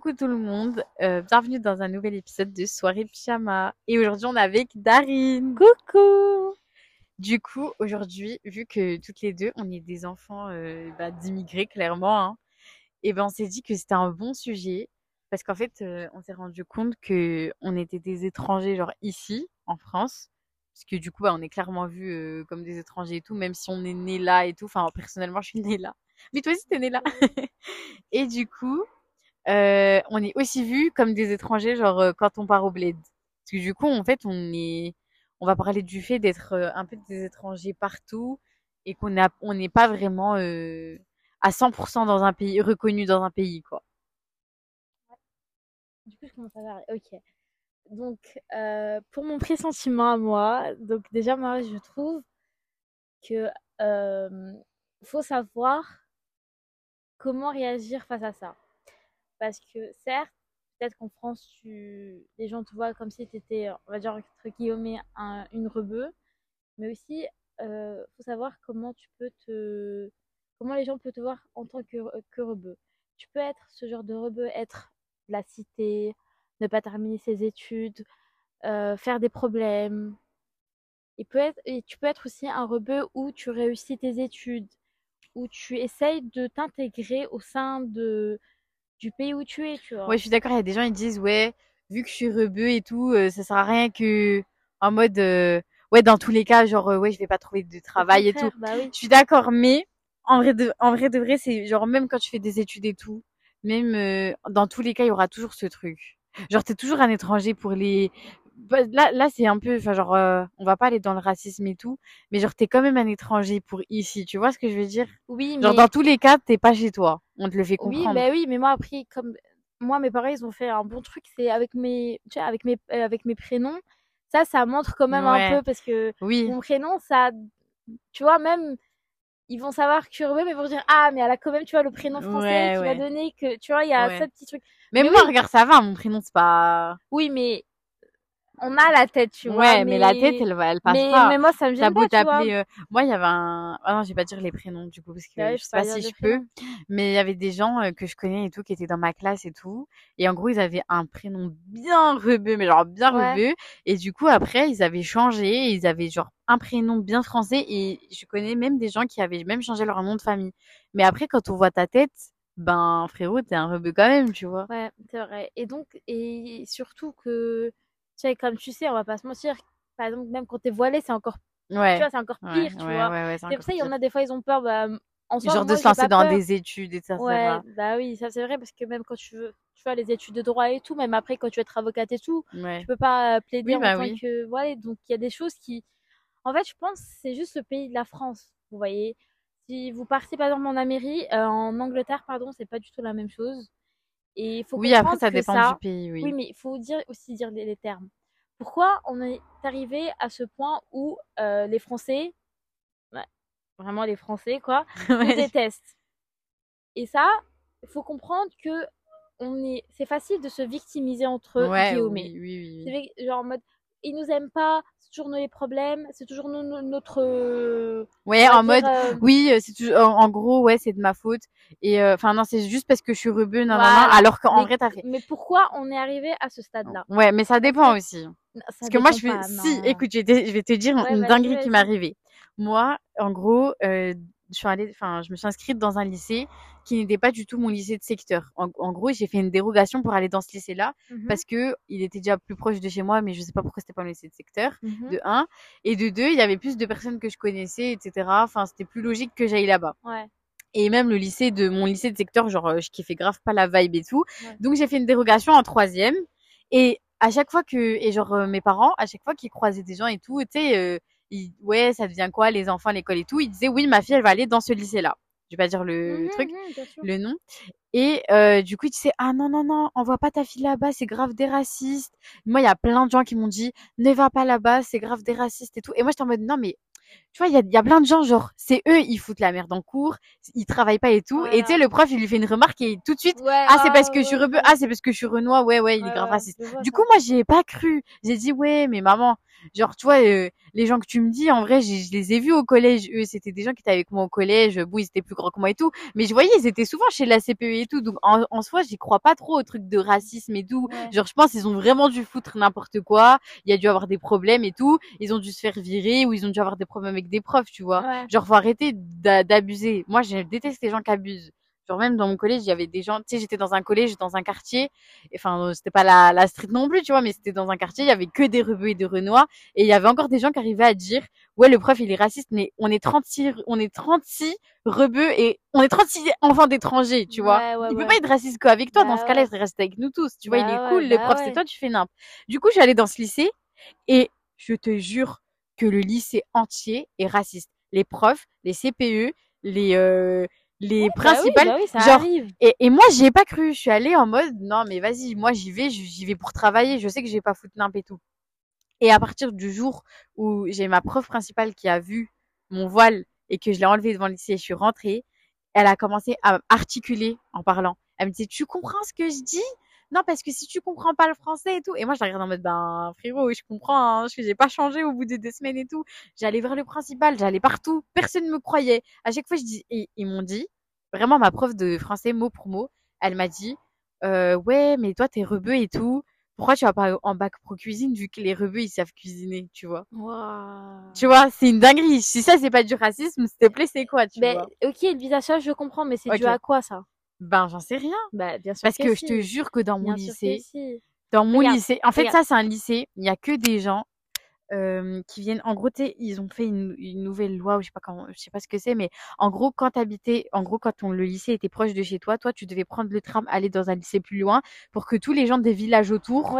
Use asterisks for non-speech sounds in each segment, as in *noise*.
coucou tout le monde, euh, bienvenue dans un nouvel épisode de Soirée Pyjama. Et aujourd'hui on est avec Darine. Coucou Du coup aujourd'hui, vu que toutes les deux on est des enfants euh, bah, d'immigrés clairement, hein, et ben on s'est dit que c'était un bon sujet parce qu'en fait euh, on s'est rendu compte que on était des étrangers genre ici en France. Parce que du coup bah, on est clairement vus euh, comme des étrangers et tout, même si on est né là et tout. Enfin personnellement je suis née là. Mais toi aussi t'es né là. *laughs* et du coup, euh, on est aussi vu comme des étrangers, genre euh, quand on part au bled. Parce que du coup, en fait, on est, on va parler du fait d'être euh, un peu des étrangers partout et qu'on on n'est pas vraiment à 100% dans un pays reconnu dans un pays, quoi. Du coup, je commence à parler. Ok. Donc, pour mon pressentiment à moi, donc déjà, je trouve que faut savoir comment réagir face à ça. Parce que certes, peut-être qu'en France, tu... les gens te voient comme si tu étais, on va dire, entre guillemets, un- une rebeu. Mais aussi, euh, faut savoir comment tu peux te... Comment les gens peuvent te voir en tant que, que rebeu. Tu peux être ce genre de rebeu, être de la cité, ne pas terminer ses études, euh, faire des problèmes. Et, peut être, et tu peux être aussi un rebeu où tu réussis tes études, où tu essayes de t'intégrer au sein de, du pays où tu es, tu vois. Ouais, je suis d'accord. Il y a des gens ils disent ouais, vu que je suis rebeu et tout, euh, ça sert à rien que en mode euh, ouais, dans tous les cas, genre euh, ouais, je vais pas trouver de travail et tout. bah oui. Je suis d'accord, mais en vrai de, en vrai de vrai, c'est genre même quand tu fais des études et tout, même euh, dans tous les cas, il y aura toujours ce truc. Genre t'es toujours un étranger pour les. Bah, Là, là c'est un peu, enfin genre, euh, on va pas aller dans le racisme et tout, mais genre t'es quand même un étranger pour ici. Tu vois ce que je veux dire? Oui, Genre mais dans tous les cas, t'es pas chez toi. On te le fait oui, comprendre. mais oui, mais moi après, comme moi, mes parents, ils ont fait un bon truc, c'est avec mes, tu sais, avec mes, euh, avec mes prénoms. Ça, ça montre quand même un peu parce que oui, mon prénom, ça, tu vois, même ils vont savoir rebeu, mais ils vont dire ah, mais elle a quand même, tu vois, le prénom français ouais, qui va ouais, donner que, tu vois, il y a ce ouais. petit truc. Mais Mais moi, oui, regarde, ça va, mon prénom c'est pas. oui, mais on a la tête, tu vois, Ouais, mais la tête, elle va, elle passe mais, pas. mais moi, ça me gêne pas, tu vois. euh, moi il y avait un, ah non, je vais pas dire les prénoms du coup parce Bah que oui, je je sais pas si je peux, mais il y avait des gens euh, que je connais et tout qui étaient dans ma classe et tout, et en gros ils avaient un prénom bien rebeu, mais genre bien Ouais. rebeu, et du coup après ils avaient changé, ils avaient genre un prénom bien français, et je connais même des gens qui avaient même changé leur nom de famille. Mais après quand on voit ta tête, ben frérot t'es un rebeu quand même, tu vois. Ouais, c'est vrai. Et donc, et surtout que, sais, comme tu sais, on va pas se mentir, par exemple, même quand t'es voilé, c'est encore, tu Ouais, vois, c'est encore pire, tu vois. c'est pour ça, il y en a des fois, ils ont peur, bah, en soi, Genre de se lancer dans peur. des études, etc. Ouais, bah oui, ça c'est vrai, parce que même quand tu veux, tu vois, les études de droit et tout, même après, quand tu veux être avocate et tout, Ouais. tu peux pas euh, plaider Oui, en bah tant oui. que, voilà, donc il y a des choses qui, en fait, je pense, c'est juste le pays de la France, vous voyez. Si vous partez, par exemple, en Amérique, euh, en Angleterre, pardon, c'est pas du tout la même chose. Et il faut Oui, après ça dépend du pays, oui, oui. mais il faut dire aussi dire les, les termes. Pourquoi on est arrivé à ce point où euh, les Français, vraiment les Français, quoi, *laughs* Ouais. détestent. Et ça, il faut comprendre que on est, c'est facile de se victimiser entre Ouais, guillemets. oui, oui, oui, genre en mode, ils nous aiment pas, c'est toujours les problèmes, c'est toujours nous, notre, euh, Ouais, en mode, euh, oui, euh, c'est toujours, en, en gros, ouais, c'est de ma faute. Et, euh, enfin, non, c'est juste parce que je suis rebeu, non, non, non, voilà. alors qu'en Mais, vrai, t'as fait. mais pourquoi on est arrivé à ce stade-là? Ouais, mais ça En dépend aussi. non, ça Parce que moi, je fais, si, non. écoute, je vais te, je vais te dire Ouais, une vas-y, dinguerie qui m'est arrivée. Moi, en gros, euh, je suis allée, enfin, je me suis inscrite dans un lycée qui n'était pas du tout mon lycée de secteur. En, en gros, j'ai fait une dérogation pour aller dans ce lycée-là Mhm, parce que il était déjà plus proche de chez moi, mais je sais pas pourquoi c'était pas mon lycée de secteur. mhm, De un. Et de deux, il y avait plus de personnes que je connaissais, etc. Enfin, c'était plus logique que j'aille là-bas. ouais, Et même le lycée de mon lycée de secteur, genre, euh, je kiffais grave pas la vibe et tout. ouais. Donc, j'ai fait une dérogation en troisième. Et à chaque fois que, et genre, euh, mes parents, à chaque fois qu'ils croisaient des gens et tout, tu sais, euh, ouais, ça devient quoi, les enfants, l'école et tout, ils disaient, oui, ma fille, elle va aller dans ce lycée-là. Je vais pas dire le Mhm, truc, mhm, sûr. le nom. Et euh, du coup, ils disaient, ah non, non, non, envoie pas ta fille là-bas, c'est grave des racistes. Moi, il y a plein de gens qui m'ont dit, ne va pas là-bas, c'est grave des racistes et tout. Et moi, j'étais en mode, non, mais tu vois, il y a, il y a plein de gens, genre, c'est eux, ils foutent la merde en cours, ils travaillent pas et tout. Et tu sais, le prof, il lui fait une remarque et tout de suite, Ouais, ah, c'est parce que je suis rebeu, ouais, ah, c'est parce que je suis renois, ouais, ouais, il est grave raciste. Du coup, moi, j'y ai pas cru. J'ai dit, ouais, mais maman, Genre, tu vois, euh, les gens que tu me dis, en vrai, je les ai vus au collège. Eux, c'était des gens qui étaient avec moi au collège. Bon, ils étaient plus grands que moi et tout. Mais je voyais, ils étaient souvent chez la CPE et tout. Donc, en, en soi, j'y crois pas trop au truc de racisme et tout. Genre, je pense qu'ils ont vraiment dû foutre n'importe quoi. Il y a dû avoir des problèmes et tout. Ils ont dû se faire virer ou ils ont dû avoir des problèmes avec des profs, tu vois. Genre, faut arrêter d'abuser. Moi, je déteste les gens qui abusent même dans mon collège, il y avait des gens, tu sais, j'étais dans un collège, dans un quartier, enfin, euh, c'était pas la, la street non plus, tu vois, mais c'était dans un quartier, il y avait que des rebeux et des renois, et il y avait encore des gens qui arrivaient à dire, ouais, le prof, il est raciste, mais on est 36, on est 36 rebeux et on est 36 enfants d'étrangers, tu vois. il peut pas être raciste qu'avec toi, dans ce bah cas-là, il reste avec nous tous, tu vois, il est bah cool, le bah prof, c'est toi, tu fais nimp. Du coup, j'allais dans ce lycée, et je te jure que le lycée entier est raciste. Les profs, les CPE, les, euh, les bah principales. bah genre et, et moi j'y ai pas cru. Je suis allée en mode non mais vas-y moi j'y vais j'y vais pour travailler. Je sais que j'ai pas foutu nimp et tout et à partir du jour où j'ai ma prof principale qui a vu mon voile et que je l'ai enlevé devant le lycée et je suis rentrée. Elle a commencé à articuler en parlant. Elle me disait tu comprends ce que je dis? Non parce que si tu comprends pas le français et tout et moi je la regarde en mode ben frérot je comprends hein, je j'ai pas changé au bout de deux semaines et tout. J'allais vers le principal j'allais partout personne ne me croyait. À chaque fois je dis et ils m'ont dit vraiment ma prof de français mot pour mot elle m'a dit euh, ouais mais toi t'es rebeu et tout. Pourquoi tu vas pas en bac pro cuisine vu que les rebeux ils savent cuisiner tu vois? Tu vois c'est une dinguerie. Si ça c'est pas du racisme s'il te plaît c'est quoi tu mais, vois? ok Elvisa ça je comprends mais c'est dû à quoi ça? Ben, j'en sais rien. Bah, bien sûr Parce que, je te jure que dans mon lycée, dans mon lycée, en fait, ça, c'est un lycée, il y a que des gens euh, qui viennent. En gros, ils ont fait une, une, nouvelle loi, ou je sais pas quand, je sais pas ce que c'est, mais en gros, quand t'habitais, en gros, quand ton, le lycée était proche de chez toi, toi, tu devais prendre le tram, aller dans un lycée plus loin, pour que tous les gens des villages autour,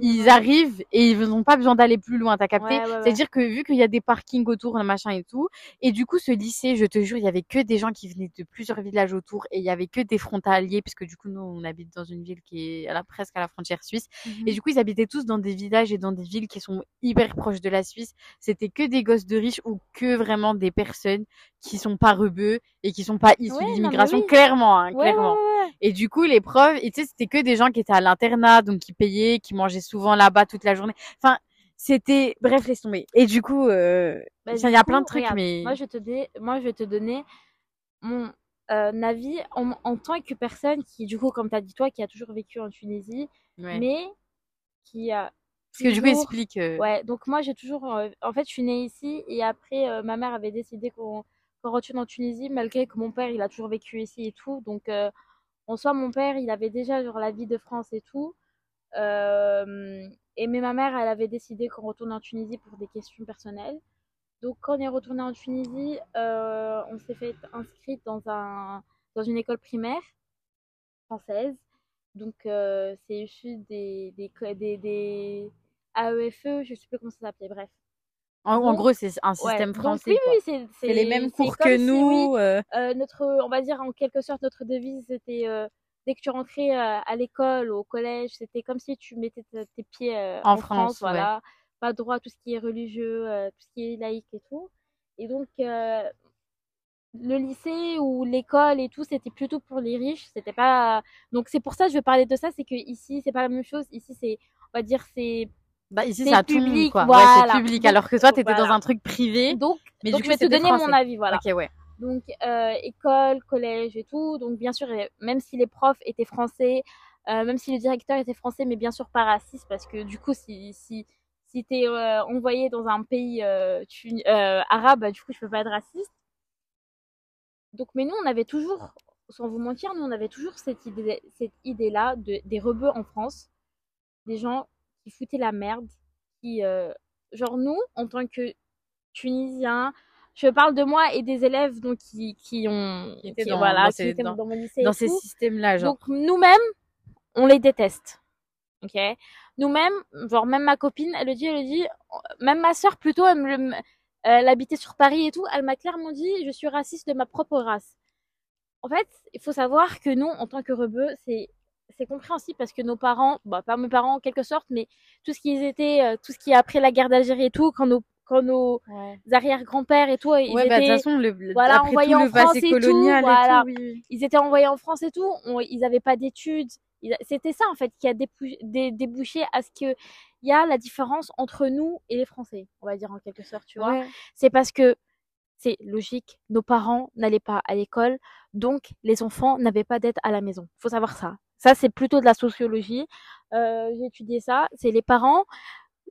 ils arrivent et ils n'ont pas besoin d'aller plus loin. T'as capté? C'est-à-dire que vu qu'il y a des parkings autour, machin et tout, et du coup, ce lycée, je te jure, il y avait que des gens qui venaient de plusieurs villages autour, et il y avait que des frontaliers, puisque du coup, nous, on habite dans une ville qui est à la, presque à la frontière suisse, et mmh du coup, ils habitaient tous dans des villages et dans des villes qui sont hyper proches de la Suisse, c'était que des gosses de riches ou que vraiment des personnes qui sont pas rebeux et qui sont pas issus d'immigration, clairement, hein, clairement. et du coup, les profs, tu sais, c'était que des gens qui étaient à l'internat, donc qui payaient, qui mangeaient souvent là-bas toute la journée. Enfin, c'était, bref, laisse tomber. Et du coup, euh, bah, il y a plein de trucs, mais moi, je te dis, moi, je vais te donner mon euh, avis en, en, tant que personne qui, du coup, comme tu as dit toi, qui a toujours vécu en Tunisie, mais qui a parce que du coup, explique. Euh, ouais, donc moi, j'ai toujours. Euh, en fait, je suis née ici et après, euh, ma mère avait décidé qu'on retourne en Tunisie, malgré que mon père, il a toujours vécu ici et tout. Donc, en soi, mon père, il avait déjà genre, la vie de France et tout. et mais ma mère, elle avait décidé qu'on retourne en Tunisie pour des questions personnelles. Donc, quand on est retourné en Tunisie, on s'est fait inscrire dans, un, dans une école primaire française. Donc, c'est issu des, des, des AEFE, je sais plus comment ça s'appelait, bref. En, gros, c'est un système français. oui, oui, c'est les mêmes cours que nous. Euh. Euh, notre, on va dire en quelque sorte, notre devise, c'était euh, dès que tu rentrais à l'école, au collège, c'était comme si tu mettais tes pieds en, France, voilà. Pas droit à tout ce qui est religieux, tout ce qui est laïque et tout. Et donc, le lycée ou l'école et tout, c'était plutôt pour les riches. C'était pas. Donc, c'est pour ça que je veux parler de ça, c'est que ici, c'est pas la même chose. Ici, c'est, on va dire, c'est bah ici c'est public, quoi. Ouais, c'est public. Alors que toi, t'étais dans un truc privé. Donc, mais donc je vais te donner mon avis, voilà. Ok, ouais. Donc euh, école, collège et tout. Donc bien sûr, même si les profs étaient français, euh, même si le directeur était français, mais bien sûr pas raciste, parce que du coup, si si si t'es euh, envoyé dans un pays euh, euh, arabe, bah, du coup, je peux pas être raciste. Donc, mais nous, on avait toujours, sans vous mentir, nous, on avait toujours cette idée, cette idée-là de, des rebeux en France, des gens qui foutaient la merde, qui, euh, genre nous, en tant que Tunisiens, je parle de moi et des élèves donc qui, qui ont qui étaient dans, voilà, qui étaient dans, mon lycée dans ces systèmes-là. Genre. Donc nous-mêmes, on les déteste. Ok? Nous-mêmes, genre même ma copine, elle le dit, elle le dit, même ma sœur plutôt, elle, elle habitait sur Paris et tout, elle m'a clairement dit, je suis raciste de ma propre race. En fait, il faut savoir que nous, en tant que rebeux, c'est c'est compréhensible parce que nos parents, bah, pas mes parents en quelque sorte, mais tout ce qui étaient, euh, tout ce qui est après la guerre d'Algérie et tout, quand nos quand nos arrière-grands-pères et tout, ils ouais, étaient, bah, de toute façon, le, voilà, envoyés en France et tout, voilà, ils étaient envoyés en France et tout, ils n'avaient pas d'études, C'était ça en fait qui a dé- débouché à ce que il y a la différence entre nous et les Français, on va dire en quelque sorte, tu vois. Ouais. C'est parce que c'est logique, nos parents n'allaient pas à l'école, donc les enfants n'avaient pas d'aide à la maison. Faut savoir ça. Ça, c'est plutôt de la sociologie. Euh, J'ai étudié ça. C'est les parents.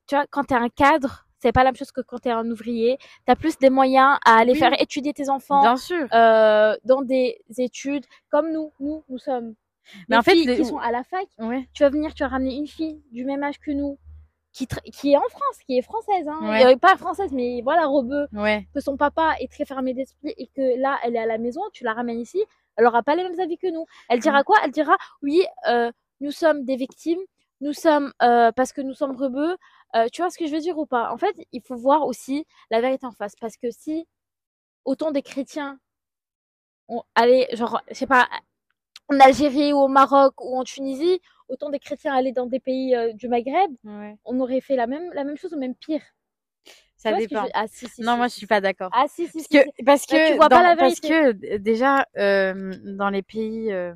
Tu vois, quand t'es un cadre, c'est pas la même chose que quand t'es un ouvrier. T'as plus des moyens à aller Oui. faire étudier tes enfants Bien sûr. euh, dans des études comme nous. Nous, nous sommes. Mais des en fait, filles les- qui sont à la fac. Ouais. Tu vas venir, tu vas ramener une fille du même âge que nous, qui, est en France, qui est française, hein. Ouais. Euh, pas française, mais voilà, rebeu Ouais. que son papa est très fermé d'esprit et que là, elle est à la maison, tu la ramènes ici, elle aura pas les mêmes avis que nous. Elle Mm. dira quoi? Elle dira oui, euh, nous sommes des victimes, nous sommes euh, parce que nous sommes rebeux. Euh, tu vois ce que je veux dire ou pas? En fait, il faut voir aussi la vérité en face parce que si autant des chrétiens ont allé, genre, je sais pas, en Algérie ou au Maroc ou en Tunisie, autant des chrétiens allaient dans des pays du Maghreb, Ouais. on aurait fait la même la même chose ou même pire. Ça je dépend. Ah si si. Non, si, moi, je suis pas d'accord. Ah si si Parce que, parce tu que, pas la parce déjà, euh, dans les pays, euh,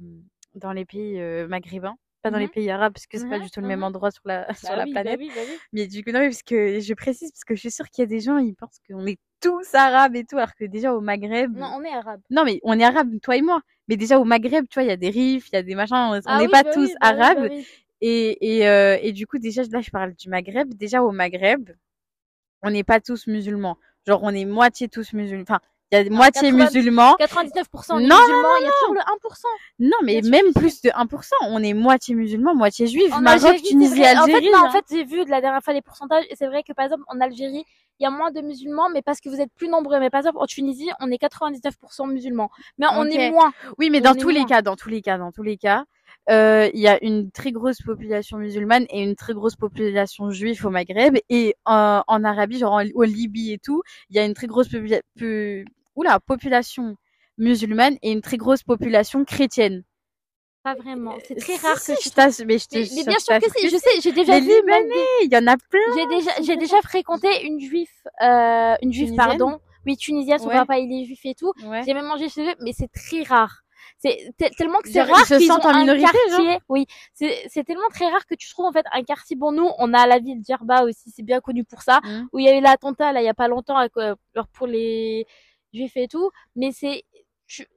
dans les pays euh, maghrébins, pas dans les Mhm. pays arabes, parce que c'est pas Mhm, du tout le même mhm. endroit sur la, sur Bah la oui, bah planète. oui, bah oui. Mais du coup, non, parce que je précise, parce que je suis sûre qu'il y a des gens, ils pensent qu'on est tous arabes et tout, alors que déjà au Maghreb, Non, on est arabe. non, mais on est arabes, toi et moi. Mais déjà au Maghreb, tu vois, il y a des rifs, il y a des machins, on Ah n'est oui, pas bah tous arabes. Et, et, et du coup, déjà, là, je parle du Maghreb. Déjà, au Maghreb, on n'est pas tous musulmans. Genre, on est moitié tous musulmans. Enfin, il y a moitié 80 musulmans. 99% des Non, musulmans, il y a toujours le 1%. Non, mais même plus de 1%. On est moitié musulmans, moitié juifs. En Maroc, Algérie, Tunisie. Algérie. En fait, non, en hein. fait, j'ai vu de la dernière fois les pourcentages et c'est vrai que par exemple en Algérie, il y a moins de musulmans, mais parce que vous êtes plus nombreux. Mais par exemple en Tunisie, on est 99% musulmans, mais on est moins. Oui, mais on dans tous les cas, dans tous les cas, dans tous les cas, euh, il y a une très grosse population musulmane et une très grosse population juive au Maghreb et euh, en Arabie, genre en, au Libye et tout, il y a une très grosse popula- pu- oula, population musulmane et une très grosse population chrétienne. Pas vraiment. C'est très Euh, Si, rare si, que je tu t'ass- mais je Mais, mais je bien sûr que t'assure si, je sais, j'ai déjà Les vu Libanais, il y en a plein. J'ai déjà, j'ai déjà fréquenté une juive, euh, une juive, Tunisienne? pardon. Oui, tunisienne, son Ouais. papa il est juif et tout. Ouais. J'ai même mangé chez eux, mais c'est très rare. C'est te- tellement que c'est rare se qu'ils sentent ont en un minorité, quartier. Oui, c'est tellement très rare que tu trouves en fait un quartier. Bon, nous, on a la ville d'Jerba aussi, c'est bien connu pour ça, Mm. où il y a eu l'attentat là, il y a pas longtemps, euh, pour les juifs et tout. Mais c'est,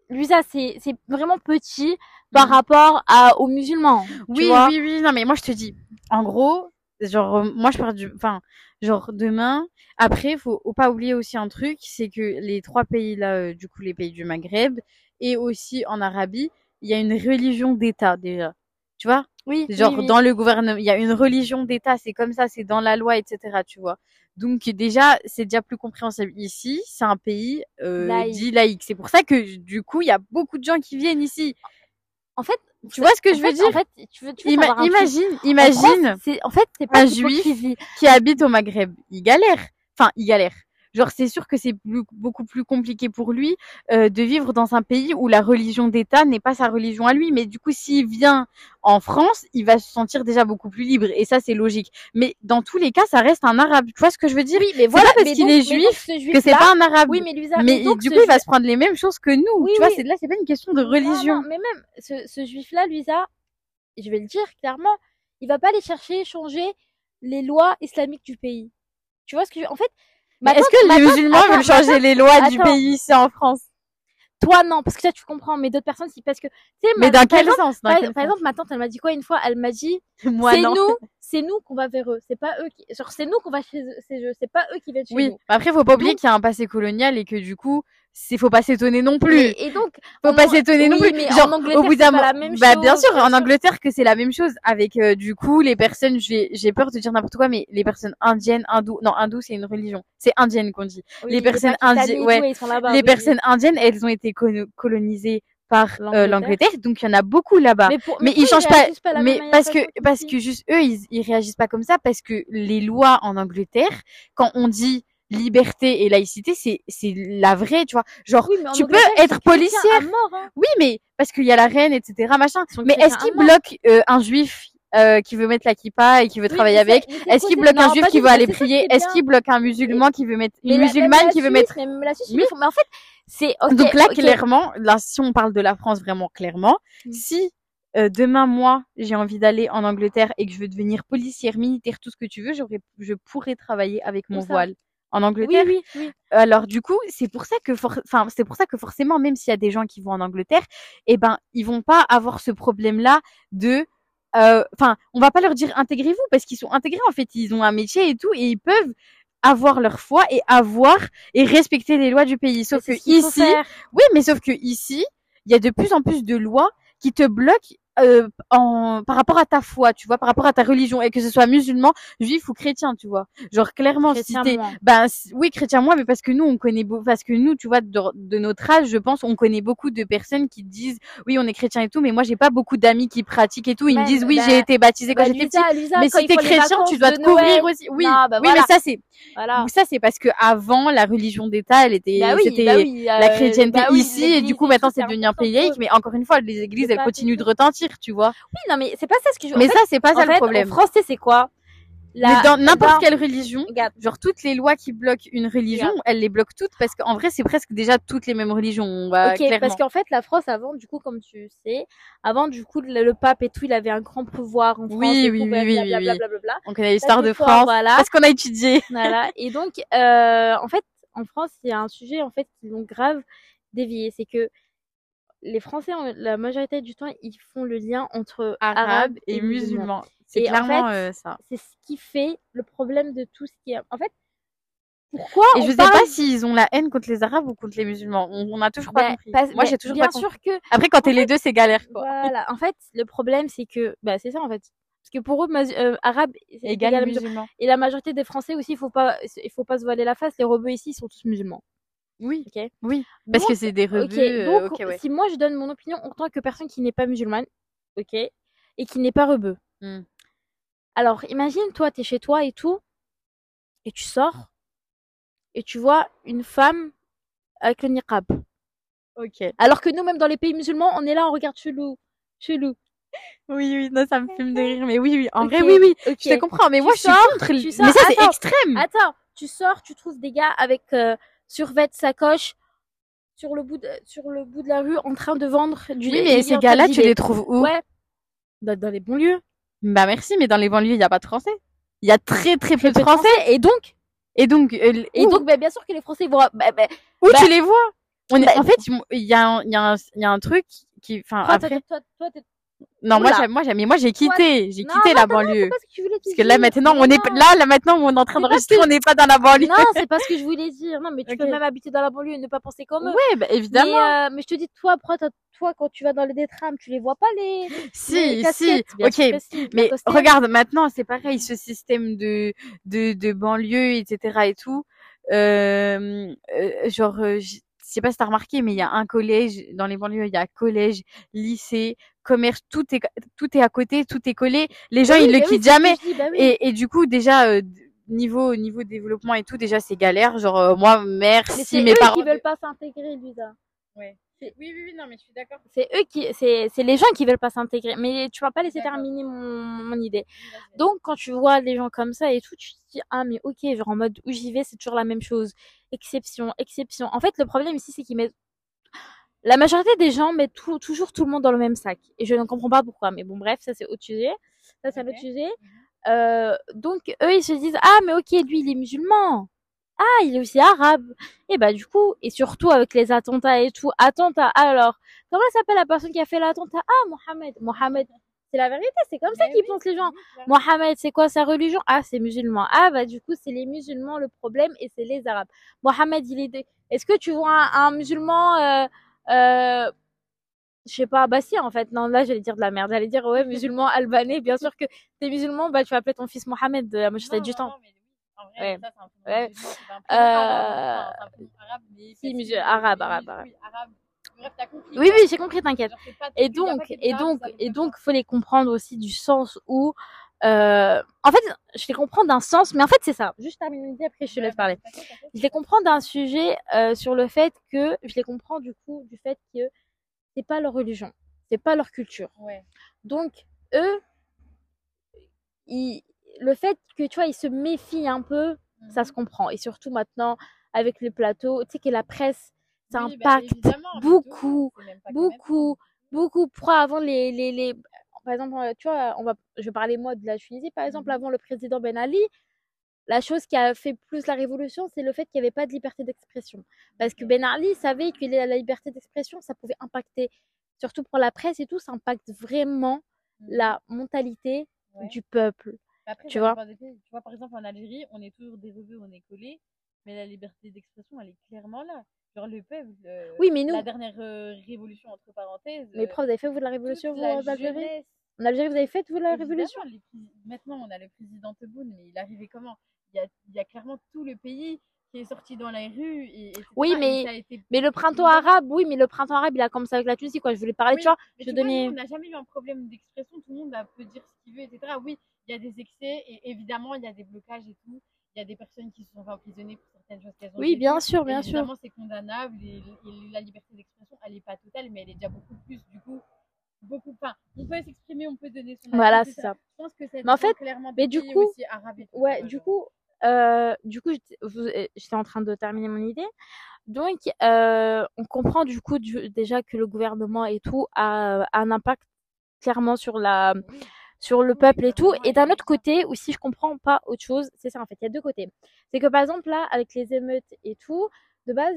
Luisa, c'est c'est vraiment petit par Mm. rapport à, aux musulmans. Oui, oui, oui. Non, mais moi, je te dis, en gros, genre, euh, moi, je pars du, enfin, genre, demain, après, faut, faut pas oublier aussi un truc, c'est que les trois pays là, euh, du coup, les pays du Maghreb, et aussi en Arabie, il y a une religion d'État, déjà. Tu vois? Oui, Genre, oui, oui. dans le gouvernement, il y a une religion d'État, c'est comme ça, c'est dans la loi, etc., tu vois. Donc, déjà, c'est déjà plus compréhensible. Ici, c'est un pays, euh, Laïque. dit laïque. C'est pour ça que, du coup, il y a beaucoup de gens qui viennent ici. En fait, Tu vois ce que je veux fait- dire? En fait, tu veux, tu veux Ima- savoir un truc? imagine, En imagine c'est en fait c'est pas un l'hypocrisie. qui habite au Maghreb, il galère. Enfin, il galère. Genre, c'est sûr que c'est beaucoup plus compliqué pour lui euh, de vivre dans un pays où la religion d'État n'est pas sa religion à lui. Mais du coup, s'il vient en France, il va se sentir déjà beaucoup plus libre. Et ça, c'est logique. Mais dans tous les cas, ça reste un arabe. Tu vois ce que je veux dire? Oui, mais voilà, parce mais qu'il est mais donc juif ce que juif-là- c'est pas un arabe. Oui, mais Luisa, mais donc du coup, il va juif- se prendre les mêmes choses que nous. Oui, tu vois, oui. c'est là, c'est pas une question de religion. non, mais même ce, ce juif-là, Luisa, je vais le dire clairement, il va pas aller chercher changer les lois islamiques du pays. Tu vois ce que je... en fait Mais est-ce que les musulmans attends, veulent changer les lois du pays ici en France? Toi non, parce que ça tu comprends, mais d'autres personnes si parce que tu sais Mais ma- dans quel exemple, sens? Dans par, quel par sens? exemple, ma tante, elle m'a dit quoi une fois? Elle m'a dit *laughs* Moi, c'est nous, c'est nous qu'on va vers eux, c'est pas eux qui genre c'est nous qu'on va chez eux, c'est pas eux qui viennent chez Oui, nous. après faut pas oublier qu'il y a un passé colonial et que du coup, c'est faut pas s'étonner non plus. Mais- et donc faut pas s'étonner non oui, plus. mais Genre en Angleterre, au bout d'un pas la mo- même bah bien sûr bien en sûr. Angleterre que c'est la même chose avec euh, du coup les personnes j'ai j'ai peur de dire n'importe quoi mais les personnes indiennes hindoues non hindou c'est une religion c'est indienne qu'on dit Oui, les personnes indiennes et ouais les oui, oui. personnes indiennes elles ont été colo- colonisées par euh, L'Angleterre. donc il y en a beaucoup là-bas. Mais, mais pourquoi ils changent pas, mais parce que parce que juste eux ils, ils réagissent pas comme ça parce que les lois en Angleterre quand on dit liberté et laïcité c'est c'est la vraie tu vois. Genre Oui, mais tu peux être policière. mort, hein. oui mais parce qu'il y a la reine etc machin. Mais est-ce qu'il à mort. bloque euh, un juif euh, qui veut mettre la kippa et qui veut Oui, travailler mais avec? mais est-ce qu'il bloque un juif qui veut aller prier? est-ce qu'il bloque un musulman qui veut mettre Mais une musulmane qui veut mettre mais en fait, c'est donc là clairement là si on parle de la France vraiment clairement Mm. si euh, demain, moi, j'ai envie d'aller en Angleterre et que je veux devenir policière, militaire, tout ce que tu veux, j'aurais, je pourrais travailler avec mon voile en Angleterre. oui, oui. Alors du coup, c'est pour ça que, enfin, c'est pour ça que forcément, même s'il y a des gens qui vont en Angleterre, eh ben, ils vont pas avoir ce problème-là de, euh, enfin, on va pas leur dire intégrez-vous parce qu'ils sont intégrés en fait, ils ont un métier et tout et ils peuvent avoir leur foi et avoir et respecter les lois du pays. Sauf que ici, oui, mais sauf que ici, il y a de plus en plus de lois qui te bloquent euh, en par rapport à ta foi, tu vois, par rapport à ta religion, et que ce soit musulman, juif ou chrétien, tu vois. Genre clairement, Chrétien, si t'es, ben oui, chrétien moi, mais parce que nous on connaît parce que nous, tu vois, de, de notre âge, je pense, on connaît beaucoup de personnes qui disent, oui, on est chrétien et tout, mais moi j'ai pas beaucoup d'amis qui pratiquent et tout. Ils me disent, oui, bah, j'ai été baptisé quand Bah, j'étais Lisa, petite. Lisa, Mais quand si t'es chrétien, tu dois te couvrir aussi. Oui, Non, bah oui, voilà. mais ça c'est, Voilà. ça c'est parce que avant la religion d'État, elle était, oui, c'était la euh, chrétienté ici et du coup maintenant c'est devenu un pays laïque mais encore une fois les églises Le elles continuent de tout. Tu vois Oui, non, mais c'est pas ça ce que je veux. mais en ça c'est pas en ça le fait, problème En français, c'est quoi? Mais La- dans n'importe quelle religion Regarde, genre toutes les lois qui bloquent une religion Regarde. elles les bloquent toutes parce qu'en vrai c'est presque déjà toutes les mêmes religions on va ok, clairement parce qu'en fait, la France, avant, du coup, comme tu sais, avant, du coup, le, le pape et tout, il avait un grand pouvoir en France. Oui, oui, oui, bah, oui, blablabla, oui, oui. blablabla. on connaît l'histoire de France voilà. parce qu'on a étudié Voilà. *laughs* Et donc, euh, en fait, en France, il y a un sujet, en fait, qui l'ont grave dévié. C'est que les Français, la majorité du temps, ils font le lien entre arabe et musulman c'est en clairement fait, euh, ça C'est ce qui fait le problème de tout ce qui est. En fait, pourquoi et on je sais parle pas s'ils ont la haine contre les arabes ou contre les musulmans on, on a toujours pas Ben, compris moi j'ai toujours bien pas compris sûr que après quand t'es en les deux c'est galère quoi voilà. En fait, le problème c'est que bah c'est ça en fait. Parce que pour eux, euh, arabe, c'est égal égal musulman Et la majorité des Français aussi, il faut pas, il faut pas se voiler la face. Les rebeux ici, ils sont tous musulmans. Oui Ok. oui parce Donc, que c'est des revues euh, Donc, ouais si moi je donne mon opinion en tant que personne qui n'est pas musulmane, ok, et qui n'est pas rebeu. Hmm. Alors, imagine, toi, t'es chez toi et tout, et tu sors, et tu vois une femme avec le niqab. ok Alors que nous, même dans les pays musulmans, on est là, on regarde chelou, chelou. Oui, oui, non, ça me fume de *laughs* rire, mais oui, oui, en vrai, oui, oui, je te comprends, mais Tu moi, je suis contre, mais ça, c'est extrême. Attends, tu sors, tu trouves des gars avec euh, survêt, sacoche, sur le bout de, sur le bout de la rue, en train de vendre du. oui, mais ces gars-là, tu les trouves où? Ouais. Dans, dans les banlieues. Bah, merci, mais dans les banlieues, il n'y a pas de français. Il y a très, très peu de français. Et donc, Et donc, euh, et donc, bah, bien sûr que les Français vont. Bah, bah, où bah- tu les vois? On est, bah- en fait, il y a un, il y a un, il y a un truc qui, enfin, après, toi, toi, toi, t'es- non, moi, Oula. moi, j'aime, mais moi, j'ai quitté, j'ai quitté la banlieue. c'est pas ce que tu voulais Parce que là, maintenant, on est, là, là, maintenant, on est en train d'enregistrer, on n'est pas dans la banlieue. Non, c'est pas ce que je voulais dire. Non, mais tu *laughs* peux même habiter dans la banlieue et ne pas penser comme eux. Ouais, bah, évidemment. Mais, euh, mais je te dis, toi, toi, quand tu vas dans les détrams, tu les vois pas les. *laughs* les si, si, casquettes. Bien ok. si, Mais regarde, maintenant, c'est pareil, ce système de, de, de banlieue, etc. et tout. Euh, euh, genre, euh, je sais pas si t'as remarqué, mais il y a un collège, dans les banlieues, il y a collège, lycée, commerce, tout est, tout est à côté, tout est collé. Les gens, Oui, ils le bah oui, quittent jamais. dis, bah oui. Et, et du coup, déjà, euh, niveau, niveau développement et tout, déjà, c'est galère. Genre, euh, moi, Mais merci, c'est mes eux parents. qui veulent pas s'intégrer, Lisa. Oui, oui, oui, non, mais je suis d'accord. C'est eux qui, c'est, c'est les gens qui veulent pas s'intégrer. Mais tu vas pas laisser terminer mon, mon idée. Donc, quand tu vois les gens comme ça et tout, tu te dis, ah, mais ok, genre en mode où j'y vais, c'est toujours la même chose. Exception, exception. En fait, le problème ici, c'est qu'ils mettent, la majorité des gens mettent tout, toujours tout le monde dans le même sac. Et je ne comprends pas pourquoi. Mais bon, bref, ça c'est autre sujet. Ça c'est un Ok. autre sujet. Euh, donc, eux, ils se disent, ah, mais ok, lui, il est musulman. Ah, il est aussi arabe. Et bah, du coup, et surtout avec les attentats et tout. Attentats, alors, comment s'appelle la personne qui a fait l'attentat? Ah, Mohamed. Mohamed. C'est la vérité, c'est comme ça qu'ils pensent les gens. Mohamed, c'est quoi sa religion? Ah, c'est musulman. Ah, bah du coup, c'est les musulmans le problème et c'est les arabes. Mohamed, il est... de- Est-ce que tu vois un, un musulman... Euh, euh, je sais pas, bah si en fait, non là j'allais dire de la merde, j'allais dire ouais musulman albanais, bien sûr que t'es musulman, bah tu vas appeler ton fils Mohamed de la majorité du temps. Ouais. Ouais. Euh, si, arabe, arabe, arabe. Oui oui j'ai compris, t'inquiète. Et donc, et donc, et donc, faut les comprendre aussi du sens où, euh, en fait, je les comprends d'un sens, mais en fait, c'est ça. Juste terminer l'idée, après, je te laisse parler. Je les comprends d'un sujet, euh, sur le fait que, je les comprends du coup, du fait que c'est pas leur religion, c'est pas leur culture. Ouais. Donc, eux, ils, le fait que, tu vois, ils se méfient un peu, ça se comprend. Et surtout maintenant, avec les plateaux, tu sais que la presse, ça Oui, bah, impacte beaucoup, même beaucoup, beaucoup. Pourquoi avant les, les, les... Par exemple, euh, tu vois, on va, je vais parler moi de la Tunisie, par exemple, Mhm. avant le président Ben Ali, la chose qui a fait plus la révolution, c'est le fait qu'il n'y avait pas de liberté d'expression. Parce que Ben Ali savait que la liberté d'expression, ça pouvait impacter, surtout pour la presse et tout, ça impacte vraiment la mentalité. Ouais. du peuple. Après, tu vois? des. Tu vois, par exemple, en Algérie, on est toujours des rebeux, on est collés, mais la liberté d'expression, elle est clairement là. Genre, le peuple. euh, Oui, mais nous, La dernière euh, révolution, entre parenthèses. mais euh, prof, vous avez fait, vous, de la révolution, vous, en Algérie? jeunesse, En Algérie, vous avez fait, vous, la évidemment, révolution les Maintenant, on a le président Tebboune, mais il arrivait comment? Il y, a, il y a clairement tout le pays qui est sorti dans. Et, etc. Oui, mais- été le printemps arabe, oui, mais le printemps arabe, il a commencé avec la Tunisie, quoi. Je voulais parler, Oui, tu vois. Je tu vois, donnais. nous, on n'a jamais eu un problème d'expression, tout le monde peut dire ce qu'il veut, etc. Oui, il y a des excès et évidemment, il y a des blocages et tout. Il y a des personnes qui se sont fait emprisonner pour certaines choses qu'elles ont Oui, bien sûr, bien sûr. Évidemment, c'est condamnable et, et la liberté d'expression, elle n'est pas totale, mais elle est déjà beaucoup plus, du coup, beaucoup. Enfin, on peut s'exprimer, on peut donner son avis. Voilà, c'est ça. Je pense que Mais en fait, clairement mais du coup- aussi tout, Ouais, vois, du coup, euh, du coup, j'étais euh, j'étais en train de terminer mon idée. Donc, euh, on comprend du coup du- déjà que le gouvernement et tout a, a un impact clairement sur la, sur le peuple et tout. Et d'un autre côté, aussi, je comprends pas autre chose. C'est ça, en fait. Il y a deux côtés. C'est que, par exemple, là, avec les émeutes et tout, de base,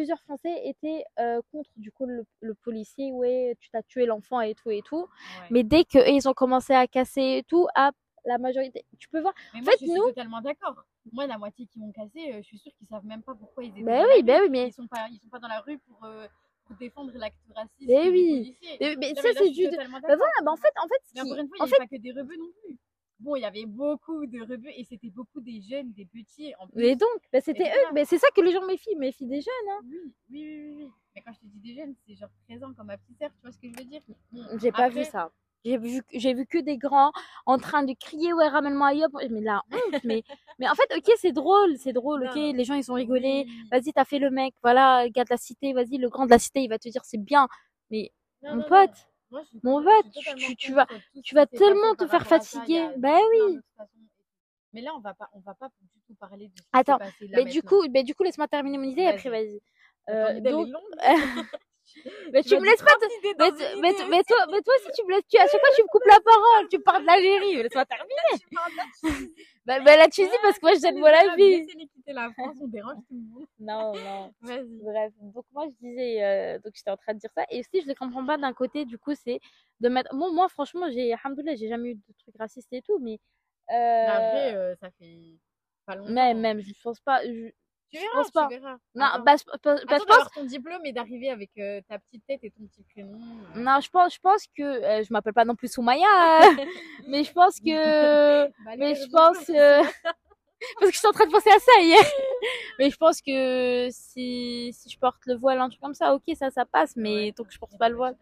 plusieurs Français étaient euh, contre, du coup, le, le policier. Ouais, tu t'as tué l'enfant et tout et tout. Ouais. Mais dès que ils ont commencé à casser et tout, à la majorité, tu peux voir. Mais En moi, fait, je suis nous- totalement d'accord. Moi, la moitié qui m'ont cassé, euh, je suis sûre qu'ils savent même pas pourquoi ils étaient Ben oui, ben oui, mais- Ils sont pas, ils sont pas dans la rue pour, euh, défendre l'acte raciste Ben des oui. Mais, mais ça, mais c'est du. Ben d'accord, voilà, ben en fait, en fait, ce Mais qui- fois, il en fait, pas que des rebeux non plus. Bon, il y avait beaucoup de rebeux et c'était beaucoup des jeunes, des petits en plus. mais donc, ben c'était eux, ben c'est ça que les gens méfient, méfient des jeunes. Hein. Oui, oui, oui, oui. Mais quand je te dis des jeunes, c'est genre présent comme ma petite sœur, tu vois ce que je veux dire? Bon, J'ai pas vu ça. J'ai vu, j'ai vu que des grands en train de crier ouais ramène-moi ailleurs. Mais la honte. *laughs* mais, mais en fait, ok, c'est drôle, c'est drôle, ok. Non. Les gens ils ont rigolé. oui. Vas-y, t'as fait le mec, voilà, gars de la cité, vas-y, le grand de la cité, il va te dire c'est bien. Mais Non, mon non. pote, Moi, Mon tu- tu- vas- tu qui vas tellement te faire ça, fatiguer. Ben oui. Mais là, on va pas, on va pas du tout parler de ce qui Attends, passé là mais du coup, mais du coup, laisse-moi terminer mon idée. Après, Vas-y. Ton Euh, donc. *laughs* *laughs* mais tu me laisses pas. 30 te- idées dans Mais, mais, mais toi, mais toi, si tu me laisses, tu, à chaque fois, tu me coupes la parole. Tu parles d'Algérie. Laisse-moi *laughs* terminer. De la. *laughs* Bah, bah, la Tunisie, parce que moi, je donne Voilà, avis. Laissez-les quitter la France, on dérange tout le monde. Non, non. Vas-y. Bref, donc moi je disais, euh, donc j'étais en train de dire ça, et aussi je ne comprends pas d'un côté, du coup, c'est de mettre. Moi, moi franchement, j'ai, alhamdoulilah, j'ai jamais eu de trucs racistes et tout, mais. Mais Après, Euh, euh, ça fait pas longtemps. même, même, je pense pas. je- Tu je verras, pense tu pas. verras. Non, Attends. bah, parce parce que Attends je pense. d'avoir ton diplôme et d'arriver avec euh, ta petite tête et ton petit prénom. euh. Non, je pense, je pense que. euh, je m'appelle pas non plus Soumaya, *laughs* mais je pense que. *laughs* Bah, Mais je pense. euh, *laughs* parce que je suis en train de penser à ça hier. mais je pense que si, si je porte le voile, un truc comme ça, ok, ça, ça passe, mais Ouais, tant que je porte pas le voile.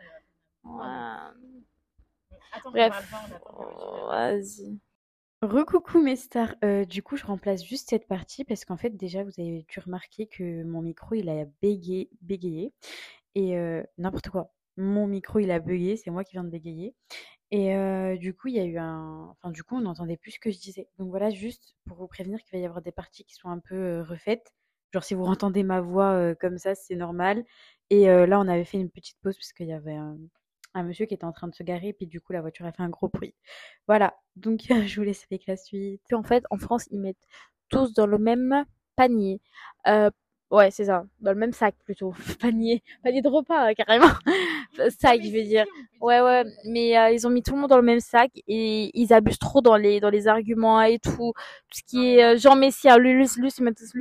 chance, Ouais. Attends, Bref. que Oh, Vas-y. Recoucou mes stars, Euh, du coup je remplace juste cette partie parce qu'en fait déjà vous avez dû remarquer que mon micro il a bégayé, bégayé et euh, n'importe quoi. Mon micro il a bugué, c'est moi qui viens de bégayer et euh, du coup il y a eu un, enfin du coup on n'entendait plus ce que je disais. Donc voilà juste pour vous prévenir qu'il va y avoir des parties qui sont un peu refaites. Genre si vous entendez ma voix comme ça c'est normal. Et là on avait fait une petite pause parce qu'il y avait un, un monsieur qui était en train de se garer puis du coup la voiture a fait un gros bruit. Voilà, donc *laughs* je vous laisse avec la suite. En fait, en France, ils mettent tous dans le même panier. Euh, ouais, c'est ça, dans le même sac plutôt. *laughs* Panier, panier de repas, euh, carrément. Sac, je veux dire. Ouais, ouais, mais euh, ils ont mis tout le monde dans le même sac et ils abusent trop dans les dans les arguments et tout. Tout ce qui est euh, Jean Messia, lui, lui, lui,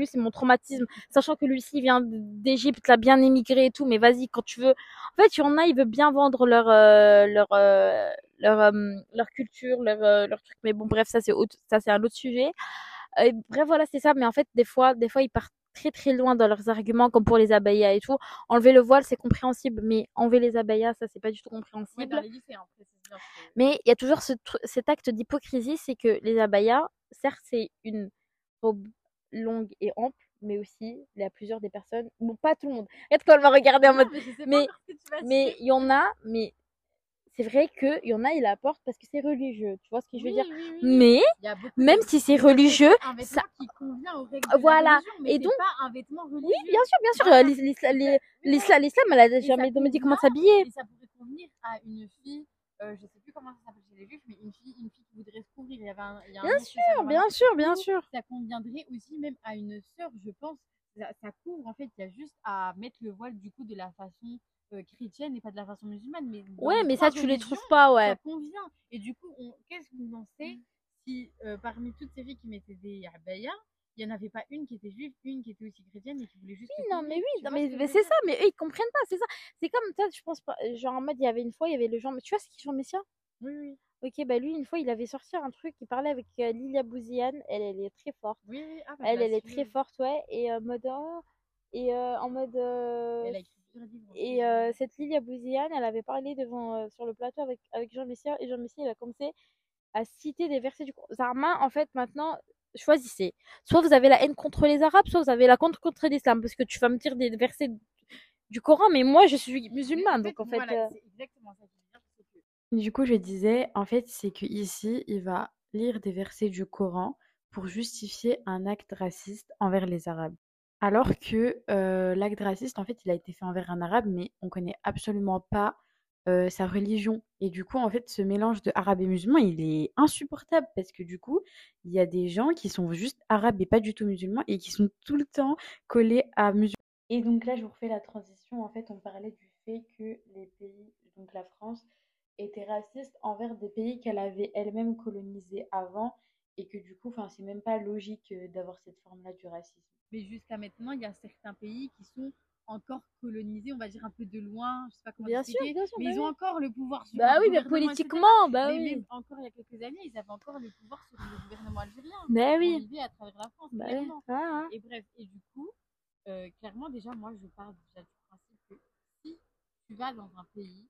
c'est mon- traumatisme. Sachant que lui aussi vient d'Égypte, il a bien émigré et tout, mais vas-y, quand tu veux. En fait, il y en a, ils veulent bien vendre leur euh, leur euh, leur euh, leur culture, leur euh, leur truc. Mais bon, bref, ça c'est autre, ça c'est un autre sujet. Euh, bref, voilà, c'est ça. Mais en fait, des fois, des fois, ils partent très très loin dans leurs arguments, comme pour les abayas et tout. Enlever le voile, c'est compréhensible, mais enlever les abayas, ça c'est pas du tout compréhensible. Ouais, lycées, hein, Mais il y a toujours ce cet acte d'hypocrisie, c'est que les abayas, certes, c'est une robe longue et ample, mais aussi, il y a plusieurs des personnes, bon, pas tout le monde. Regarde quand elle m'a regardé en mode, mais mais- il y en a, mais c'est vrai qu'il y en a, ils la portent parce que c'est religieux, tu vois ce que je veux Oui, dire? oui, oui. Mais, même de- si c'est de religieux, un ça- qui convient aux règles de Voilà. religion, mais Et donc- pas un vêtement religieux. oui, bien sûr, bien sûr, Voilà. l'is- l'is- Et ça- les- oui, l'islam, l'islam, elle a jamais demandé comment s'habiller. Et ça pourrait convenir à une fille, euh, je sais plus comment ça s'appelle chez les juifs, mais une fille, une fille qui voudrait se couvrir. Il y avait un, il y a un Bien sûr, bien sûr, bien sûr. Ça conviendrait aussi même à une sœur, je pense. Ça, ça couvre, en fait, il y a juste à mettre le voile du coup de la façon euh, chrétienne et pas de la façon musulmane. Mais Ouais, mais ça, tu les trouves pas, ça ouais. convient. Et du coup, qu'est-ce que vous en savez si euh, parmi toutes ces filles qui mettaient des abaya, il n'y en avait pas une qui était juive, une qui était aussi chrétienne et qui voulait juste. Oui, non, mais oui, non, mais, ce c'est ça, mais eux, ils comprennent pas, c'est ça. C'est comme toi, je pense pas, genre en mode, il y avait une fois, il y avait le Jean, tu vois, c'est qui Jean Messia? Oui, oui. Ok, bah lui, une fois, il avait sorti un truc, il parlait avec euh, Lilia Bouziane, elle, elle est très forte. Oui, oui. Ah, bah, Elle, elle est très forte, ouais, et euh, mode, oh, et en mode, Elle a écrit. Et euh, cette Lilia Bouziane, elle avait parlé devant, euh, sur le plateau avec, avec Jean Messia, et Jean Messia, il a commencé à citer des versets du Coran. Zarma, en fait, maintenant, choisissez. Soit vous avez la haine contre les Arabes, soit vous avez la contre contre l'islam, parce que tu vas me dire des versets du Coran, mais moi, je suis musulmane, donc en fait... voilà, euh, c'est exactement ça Du coup, je disais, en fait, c'est que ici, il va lire des versets du Coran pour justifier un acte raciste envers les Arabes. Alors que l'acte raciste, en fait, il a été fait envers un Arabe, mais on connaît absolument pas sa religion. Et du coup, en fait, ce mélange de arabe et musulman, il est insupportable parce que du coup, il y a des gens qui sont juste arabes et pas du tout musulmans et qui sont tout le temps collés à musulmans. Et donc là, je vous refais la transition. En fait, on parlait du fait que les pays, donc la France, était raciste envers des pays qu'elle avait elle-même colonisés avant et que du coup, enfin, c'est même pas logique euh, d'avoir cette forme-là du racisme. Mais jusqu'à maintenant, il y a certains pays qui sont encore colonisés, on va dire un peu de loin, je sais pas comment Bien sûr, expliquer, bien sûr, mais bah ils ont oui. encore le pouvoir sur Bah le oui, mais politiquement, bah mais oui. même encore il y a quelques années, ils avaient encore le pouvoir sur le gouvernement algérien. Bah oui. à travers la France, Bah oui. Ah, ah. Et bref, et du coup, euh, clairement, déjà, moi, je pars déjà du principe que si tu vas dans un pays,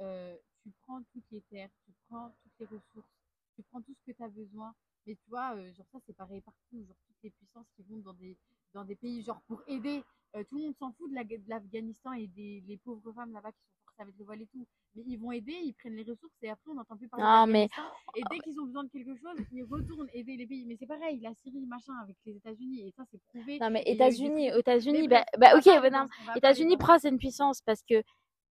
euh, tu prends toutes les terres, tu prends toutes les ressources, tu prends tout ce que tu as besoin. Mais tu vois, euh, genre ça, c'est pareil partout. Genre toutes les puissances qui vont dans des, dans des pays, genre pour aider. euh, tout le monde s'en fout de la- de l'Afghanistan et des les pauvres femmes là-bas qui sont forcées avec le voile et tout. Mais ils vont aider, ils prennent les ressources et après, on n'entend plus parler mais- d'Afghanistan. Et dès qu'ils ont besoin de quelque chose, ils retournent aider les pays. Mais c'est pareil, la Syrie, machin, avec les États-unis. Et ça, c'est prouvé. Non, mais Et il y a eu des États-Unis, États-unis, bah, bah ok, bah non. États-Unis, c'est une puissance parce que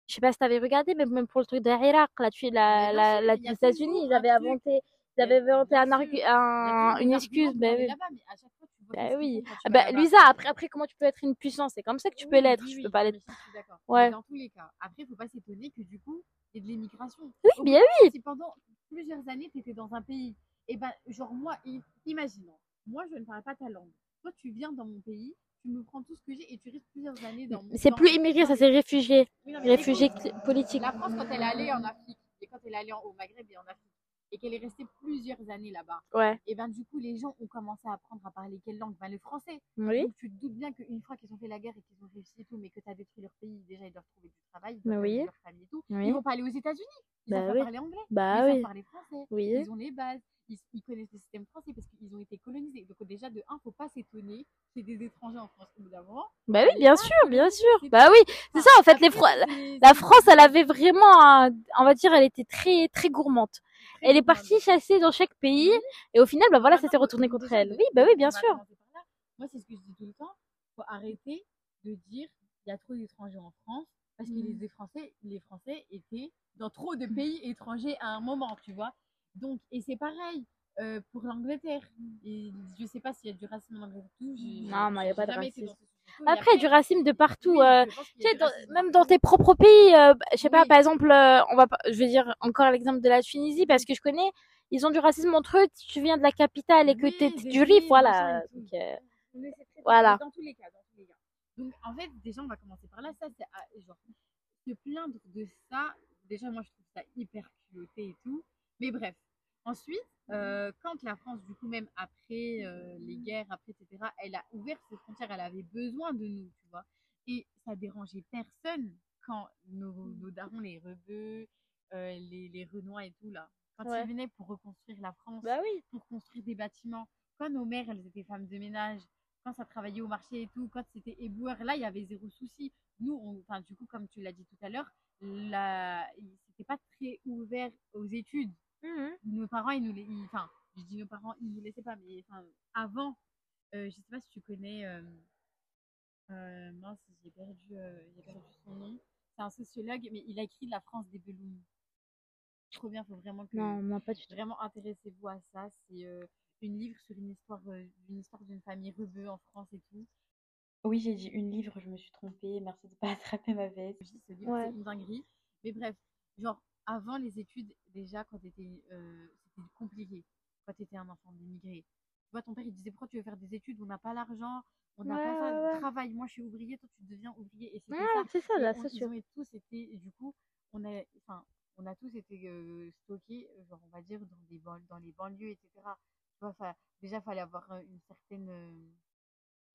je sais pas si t'avais regardé, mais même pour le truc de l'Irak, là, tu la, la, les États-Unis, ils avaient inventé, ils avaient inventé un un, une excuse, oui. là-bas, mais à chaque fois, tu vois Bah oui. Ah Bah. Luisa, après, après, comment tu peux être une puissance? C'est comme ça que tu peux Oui, l'être? oui, Tu oui, peux pas l'être. mais je suis d'accord. Ouais. Dans tous les cas, après, il faut pas s'étonner que du coup, il y ait de l'immigration. Oui, Au bien bout, Si pendant plusieurs années, tu étais dans un pays, et ben, genre moi, imaginons, moi, je ne parle pas ta langue. Toi, tu viens dans mon pays, tu me prends tout ce que j'ai et tu restes plusieurs années dans mon C'est dans- plus immigré, ça c'est réfugié. Oui, Réfugié politique. La France, quand elle est allée en Afrique, et quand elle est allée en- au Maghreb et en Afrique, et qu'elle est restée plusieurs années là-bas, Ouais. et ben du coup, les gens ont commencé à apprendre à parler quelle langue? Ben le français. Oui. Donc tu te doutes bien qu'une fois qu'ils ont fait la guerre et qu'ils ont réussi et tout, mais que tu as détruit leur pays, déjà ils doivent trouver du travail, ils doivent oui. leur famille et tout. Oui. Ils vont pas aller aux États-Unis, ils Bah savent pas oui. parler anglais, Bah ils oui. parler français, Oui. ils ont les bases, ils, ils connaissent le système français parce qu'ils ont été colonisés. Donc déjà de un, faut pas s'étonner ait des étrangers en France au bout d'un moment. Bah oui, bien sûr, bien sûr. c'est Bah oui, c'est ça en fait. Les après, Fro- c'est- La c'est- France, elle avait vraiment, un- on va dire, elle était très très gourmande. Elle est partie chasser dans chaque pays et au final, bah voilà, ça s'est retourné contre elle. Oui, bah oui, bien sûr. Moi, c'est ce que je dis tout le temps. faut arrêter de dire il y a trop d'étrangers en France parce que Mm. les Français, les Français étaient dans trop de pays étrangers à un moment, tu vois. Donc, et c'est pareil euh, pour l'Angleterre. Et je sais pas s'il y a du racisme en Angleterre. tout, Non, non, il y a pas de racisme. Après, du racisme de partout. oui, euh, tu sais, dans- même dans tes propres pays, euh, je sais pas, par exemple, euh, on va je vais dire encore l'exemple de la Tunisie parce que je connais, ils ont du racisme entre eux. Si tu viens de la capitale et que des t'es du RIF, voilà. Donc, euh, Mais Voilà. Mais Dans tous les cas, dans tous les cas. Donc, en fait, déjà, on va commencer par là. Ça, c'est à- genre, se plaindre de ça. Déjà, moi, je trouve ça hyper culotté et tout. Mais bref. Ensuite, euh, quand la France, du coup, même après euh, les guerres, après, etc., elle a ouvert ses frontières, elle avait besoin de nous, tu vois. Et ça dérangeait personne quand nos, nos darons, les rebeux, euh, les, les Renois et tout, là, quand Ouais. ils venaient pour reconstruire la France, bah oui. pour construire des bâtiments. Quand nos mères, elles étaient femmes de ménage, quand ça travaillait au marché et tout, quand c'était éboueur, là, il y avait zéro souci. Nous, enfin, du coup, comme tu l'as dit tout à l'heure, la, c'était pas très ouvert aux études. Mhm. Nos parents, ils nous, les- enfin, je dis nos parents, ils nous laissaient pas, mais enfin, avant, euh, je sais pas si tu connais, euh, euh, mince, j'ai perdu, euh, perdu son nom. C'est un sociologue, mais il a écrit La France des Beloums. Trop bien, faut vraiment que. Non, non, pas du tout. Vraiment intéressez-vous à ça. C'est euh, une livre sur une histoire, euh, une histoire d'une famille rebeu en France et tout. Oui, j'ai dit une livre, je me suis trompée. Merci de pas *laughs* attraper ma veste. Ce livre, Ouais. c'est une dinguerie. Mais bref, genre, avant les études, déjà, quand t'étais, euh, c'était compliqué. Quand t'étais un enfant d'immigré. Tu vois, ton père, il disait, pourquoi tu veux faire des études? On n'a pas l'argent, on n'a Ouais, pas ça. ouais. Travaille, moi, je suis ouvrier, toi, tu deviens ouvrier. Et c'était ça. c'est ça, la ont tous été, et du coup, on a, enfin, on a tous été euh, stockés, euh, genre, on va dire, dans, des ban- dans les banlieues, etc. Tu vois, déjà, il fallait avoir euh, une certaine, euh,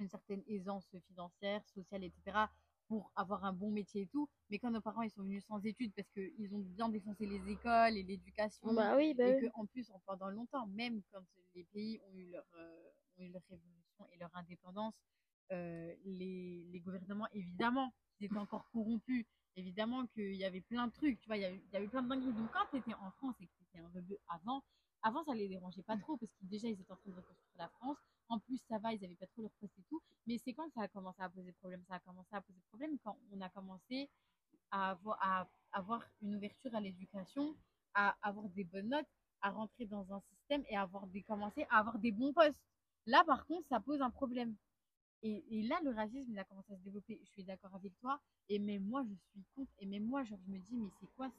une certaine aisance financière, sociale, etc. pour avoir un bon métier et tout. Mais quand nos parents, ils sont venus sans études parce qu'ils ont bien défoncé les écoles et l'éducation, Bah oui, bah et oui. qu'en plus, en- pendant longtemps, même quand les pays ont eu leur, euh, ont eu leur révolution et leur indépendance, euh, les, les gouvernements, évidemment, ils étaient encore corrompus. Évidemment qu'il y avait plein de trucs, tu vois, il y avait, il y avait plein de dingueries. Donc quand tu étais en France et que tu étais un rebeu avant, avant ça les dérangeait pas trop parce que déjà ils étaient en train de reconstruire la France. En plus, ça va, ils avaient pas trop leur poste et tout. Mais c'est quand ça a commencé à poser problème? Ça a commencé à poser problème quand on a commencé à avoir, une ouverture à l'éducation, à avoir des bonnes notes, à rentrer dans un système et à avoir des, commencer à avoir des bons postes. Là, par contre, ça pose un problème. Et, là, le racisme, il a commencé à se développer. Je suis d'accord avec toi. Et même moi, je suis contre. Et même moi, je me dis, mais c'est quoi.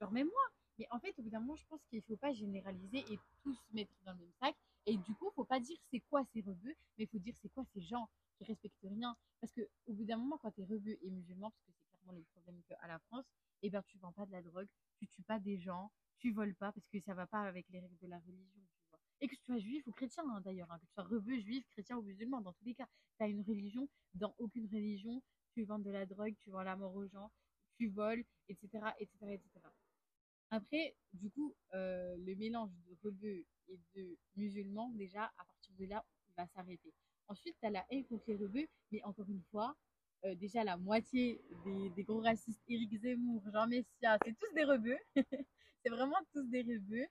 Genre, même moi? Mais en fait, au bout d'un moment, je pense qu'il ne faut pas généraliser et tous mettre dans le même sac. Et du coup, faut pas dire c'est quoi ces rebeux, mais il faut dire c'est quoi ces gens qui respectent rien. Parce qu'au bout d'un moment, quand tu es et musulman, parce que c'est clairement le problème qu'à la France, eh ben, tu vends pas de la drogue, tu tues pas des gens, tu voles pas, parce que ça va pas avec les règles de la religion. Et que tu sois juif ou chrétien, hein, d'ailleurs, hein, que tu sois rebeu, juif, chrétien ou musulman, dans tous les cas, tu as une religion, dans aucune religion, tu vends de la drogue, tu vends la mort aux gens, tu voles, etc., etc., etc. Après, du coup, euh, le mélange de rebeux et de musulmans, déjà, à partir de là, il va s'arrêter. Ensuite, tu as la haine contre les rebeux, mais encore une fois, euh, déjà la moitié des, gros racistes, Éric Zemmour, Jean Messia, c'est tous des rebeux. *laughs* c'est vraiment tous des rebeux.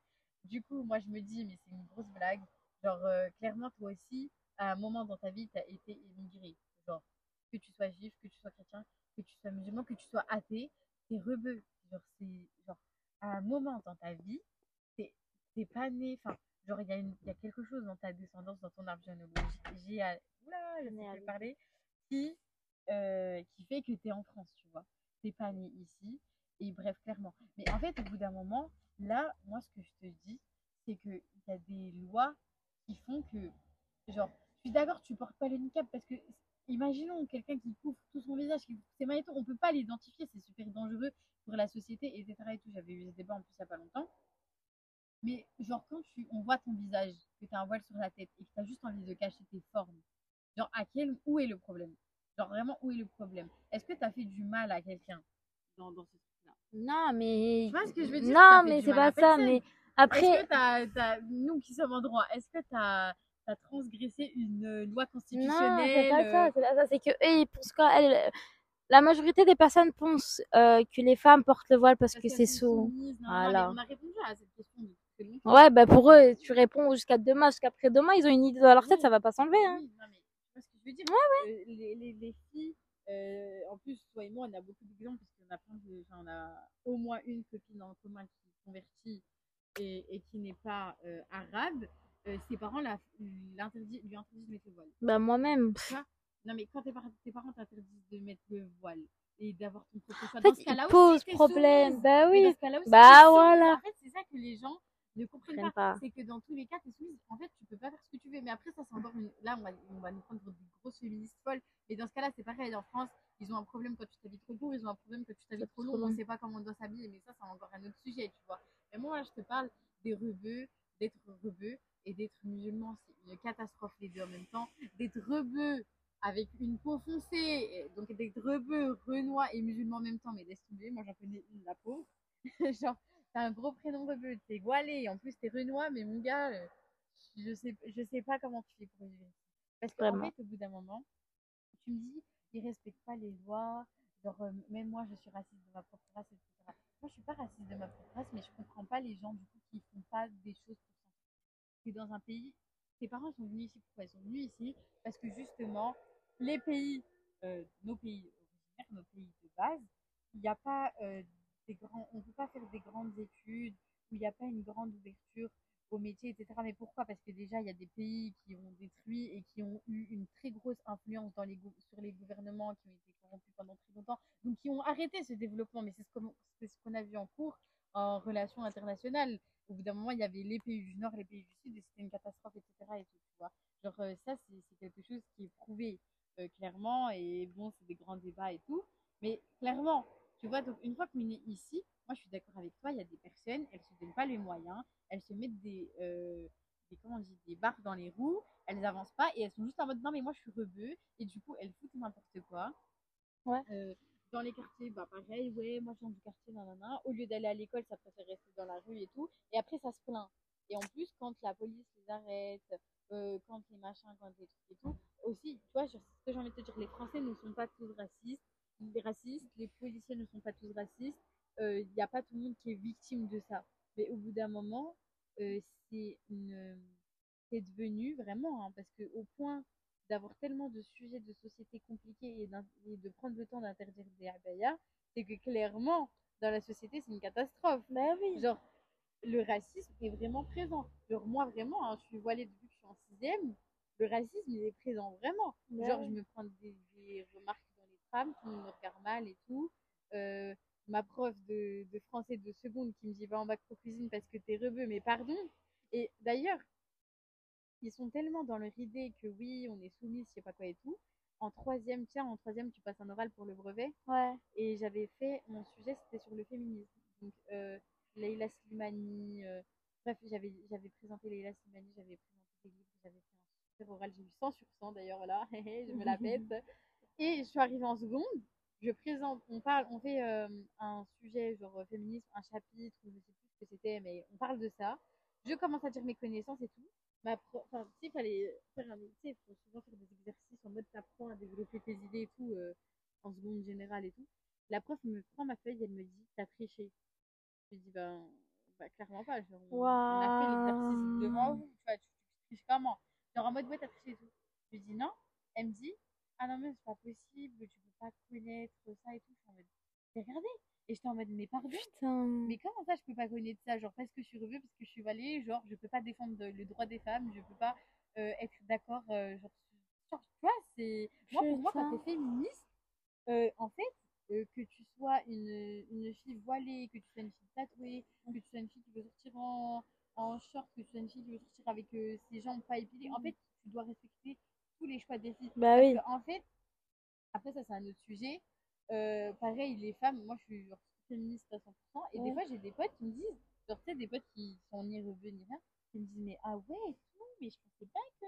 Du coup, moi, je me dis, mais c'est une grosse blague. Genre, euh, clairement, toi aussi, à un moment dans ta vie, tu as été immigré. Genre, que tu sois juif, que tu sois chrétien, que tu sois musulman, que tu sois athée, t'es rebeu. Genre, c'est genre, à un moment dans ta vie, t'es t'es pas né. Enfin, genre, il y, a une- y a quelque chose dans ta descendance, dans ton arbre généalogique, j'ai à- oula, je sais parler, qui, euh, qui fait que t'es en France, tu vois. T'es pas né ici. Et bref, clairement. Mais en fait, au bout d'un moment, là, moi, ce que je te dis, c'est qu'il y a des lois qui font que, genre, je suis d'accord, tu portes pas le niqab parce que, imaginons quelqu'un qui couvre tout son visage, qui couvre ses mains et tout, on peut pas l'identifier, c'est super dangereux pour la société, etc. Et tout. J'avais eu ce débat en plus il y a pas longtemps. Mais, genre, quand tu, on voit ton visage, que tu as un voile sur la tête et que tu as juste envie de cacher tes formes, genre, à quel, où est le problème? Genre, vraiment, où est le problème? Est-ce que tu as fait du mal à quelqu'un dans, dans ce truc-là? Non, mais. Tu vois ce que je veux dire? Non, mais c'est pas ça. Mais Est-ce après. nous qui sommes en droit, est-ce que tu as, transgressé une euh, loi Non, constitutionnelle c'est pas euh, ça. C'est pas ça. C'est que eux, ils pensent quoi elles- La majorité des personnes pensent euh, que les femmes portent le voile parce parce que c'est sous. Voilà. On a répondu à cette question. Ouais, bah pour eux, tu réponds jusqu'à demain, jusqu'après demain, ils ont une idée dans leur tête, Oui, ça va pas s'enlever. Hein. oui, non, mais tu vois ce que je veux dire Euh, les, les, les filles, euh, en plus, toi et moi, on a beaucoup d'exemples parce qu'on a plein de, enfin, on a au moins une copine en commun qui est convertie et, et qui n'est pas arabe. Euh, ses parents la, lui interdisent de mettre le voile. Bah moi-même. Non, mais quand tes, par- tes parents t'interdisent de mettre le voile et d'avoir ton propre choix, En dans fait, ce cas-là ils aussi, posent t'es problème. soumise. Bah oui. dans ce Bah voilà. En fait, c'est ça que les gens ne comprennent pas. pas. C'est que dans tous les cas, t'es soumise. En fait, tu peux pas faire ce que tu veux. Mais après, ça, c'est encore une. Là, on va, on va nous prendre des grosses féministes folles. Mais dans ce cas-là, c'est pareil. En France, ils ont un problème quand tu t'habilles trop court. Ils ont un problème quand tu t'habilles trop long. On sait pas comment on doit s'habiller. Mais ça, c'est encore un autre sujet, tu vois. Mais moi, je te parle des rebeux, d'être rebeu et d'être musulman. C'est une catastrophe, les deux en même temps. D'être rebeu avec une peau foncée, donc d'être rebeu, renois et musulman en même temps. Mais laisse tomber, moi, j'en connais une, la pauvre. *laughs* Genre, t'as un gros prénom rebeu, t'es voilé, en plus t'es renois, mais mon gars, euh, je sais, je sais pas comment tu fais pour vivre. Parce qu'en fait, au bout d'un moment, tu me dis, ils respectent pas les lois, genre, euh, même moi, je suis raciste de ma propre race, etc. Moi, je suis pas raciste de ma propre race, mais je comprends pas les gens, du coup, qui font pas des choses pour s'en C'est dans un pays, tes parents sont venus ici, pourquoi ils sont venus ici? Parce que justement, les pays, euh, nos pays originaires, nos pays de base, il n'y a pas euh, des grands, on peut pas faire des grandes études, où il n'y a pas une grande ouverture au métier, etc. Mais pourquoi? Parce que déjà, il y a des pays qui ont détruit et qui ont eu une très grosse influence dans les sur les gouvernements, qui ont été corrompus pendant très longtemps, donc qui ont arrêté ce développement. Mais c'est ce qu'on a vu en cours en relations internationales. Au bout d'un moment, il y avait les pays du Nord, les pays du Sud, et c'était une catastrophe, etc. Et tu vois. Genre, euh, ça, c'est quelque chose qui est prouvé euh, clairement, et bon, c'est des grands débats et tout. Mais clairement, tu vois, donc une fois qu'on est ici, moi je suis d'accord avec toi, il y a des personnes, elles se donnent pas les moyens, elles se mettent des, euh, des comment on dit, des barres dans les roues, elles avancent pas et elles sont juste en mode non mais moi je suis rebeu et du coup elles foutent n'importe quoi. Ouais. Euh, dans les quartiers, bah pareil, ouais, moi je viens du quartier, nanana. Au lieu d'aller à l'école, ça préfère rester dans la rue et tout. Et après, ça se plaint. Et en plus, quand la police les arrête, euh, quand les machins, quand les trucs et tout, aussi, tu vois, ce que j'ai envie de te dire, les Français ne sont pas tous racistes les racistes, les policiers ne sont pas tous racistes, il euh, n'y a pas tout le monde qui est victime de ça. Mais au bout d'un moment, euh, c'est c'est devenu vraiment, hein, parce que au point d'avoir tellement de sujets de société compliqués et, de prendre le temps d'interdire des abayas, c'est que clairement, dans la société, c'est une catastrophe. Bah oui. Genre, le racisme est vraiment présent. Genre, moi, vraiment, hein, je suis voilée depuis que je suis en sixième, le racisme, il est présent vraiment. Bah Genre, je me prends des, des remarques femme qui me regarde mal et tout. Euh, ma prof de, de, français de seconde qui me dit va en bac pro cuisine parce que t'es rebeu, mais pardon. Et d'ailleurs, ils sont tellement dans leur idée que oui, on est soumis, je sais pas quoi et tout. En troisième, tiens, en troisième, tu passes un oral pour le brevet. Ouais. Et j'avais fait, mon sujet, c'était sur le féminisme. Donc, euh, Leila Slimani, euh, bref, j'avais, j'avais présenté Leila Slimani, j'avais présenté des livres, j'avais fait un super oral, j'ai eu 100 sur 100 d'ailleurs, voilà, *laughs* je me la pète. *laughs* Et je suis arrivée en seconde, je présente, on parle, on fait euh, un sujet genre euh, féminisme, un chapitre, je sais plus ce que c'était, mais on parle de ça. Je commence à dire mes connaissances et tout. Ma enfin, tu sais, il fallait faire un, tu sais, faut souvent faire des exercices en mode t'apprends à développer tes idées et tout, euh, en seconde générale et tout. La prof me prend ma feuille et elle me dit, t'as triché. Je lui dis, ben, bah, clairement pas. Genre, on, a fait l'exercice devant vous, tu vois, tu, tu triches comment Genre en mode, ouais, t'as triché et tout. Je dis, non. Elle me dit, ah non mais c'est pas possible, tu peux pas connaître ça et tout. Je suis en mode, j'ai regardé. Et j'étais en mode, mais pardon. Putain. Mais comment ça, je peux pas connaître ça? Genre, parce que je suis revue, parce que je suis valée, genre, je peux pas défendre le droit des femmes, je peux pas euh, être d'accord. Euh, genre, tu vois, c'est. Moi, pour moi, quand t'es féministe, euh, en fait, que tu sois une, une fille voilée, que tu sois une fille tatouée, que tu sois une fille qui veut sortir en, en short, que tu sois une fille qui veut sortir avec ses jambes pas épilées, en mmh. fait, tu dois respecter les choix des filles. Bah oui. En fait, après ça c'est un autre sujet. Euh, pareil, les femmes, moi je suis genre, féministe à 100%, et des fois j'ai des potes qui me disent, genre tu sais, des potes qui sont ni revenus ni rien, qui me disent, mais ah ouais, tout, mais je pensais pas que.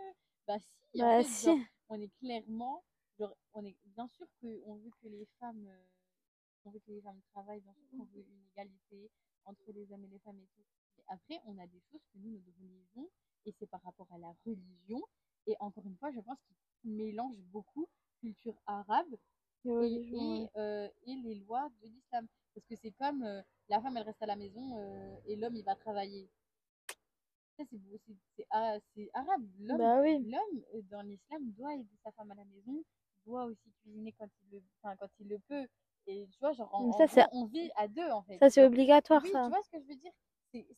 Bah si, bah, en fait, si. Genre, on est clairement, genre, on est bien sûr qu'on veut que les femmes. Euh, on veut que les femmes travaillent, bien sûr qu'on veut une égalité entre les hommes et les femmes et tout. Mais après, on a des choses que nous, notre religion, et c'est par rapport à la religion, et encore une fois, je pense qu'il mélange beaucoup culture arabe et, euh, et, les lois de l'islam. Parce que c'est comme euh, la femme, elle reste à la maison euh, et l'homme, il va travailler. C'est arabe. L'homme, bah oui. dans l'islam, doit aider sa femme à la maison, doit aussi cuisiner quand il le, quand il le peut. Et tu vois, genre, ça, on vit à deux, en fait. Ça, c'est obligatoire, oui, ça. Tu vois ce que je veux dire?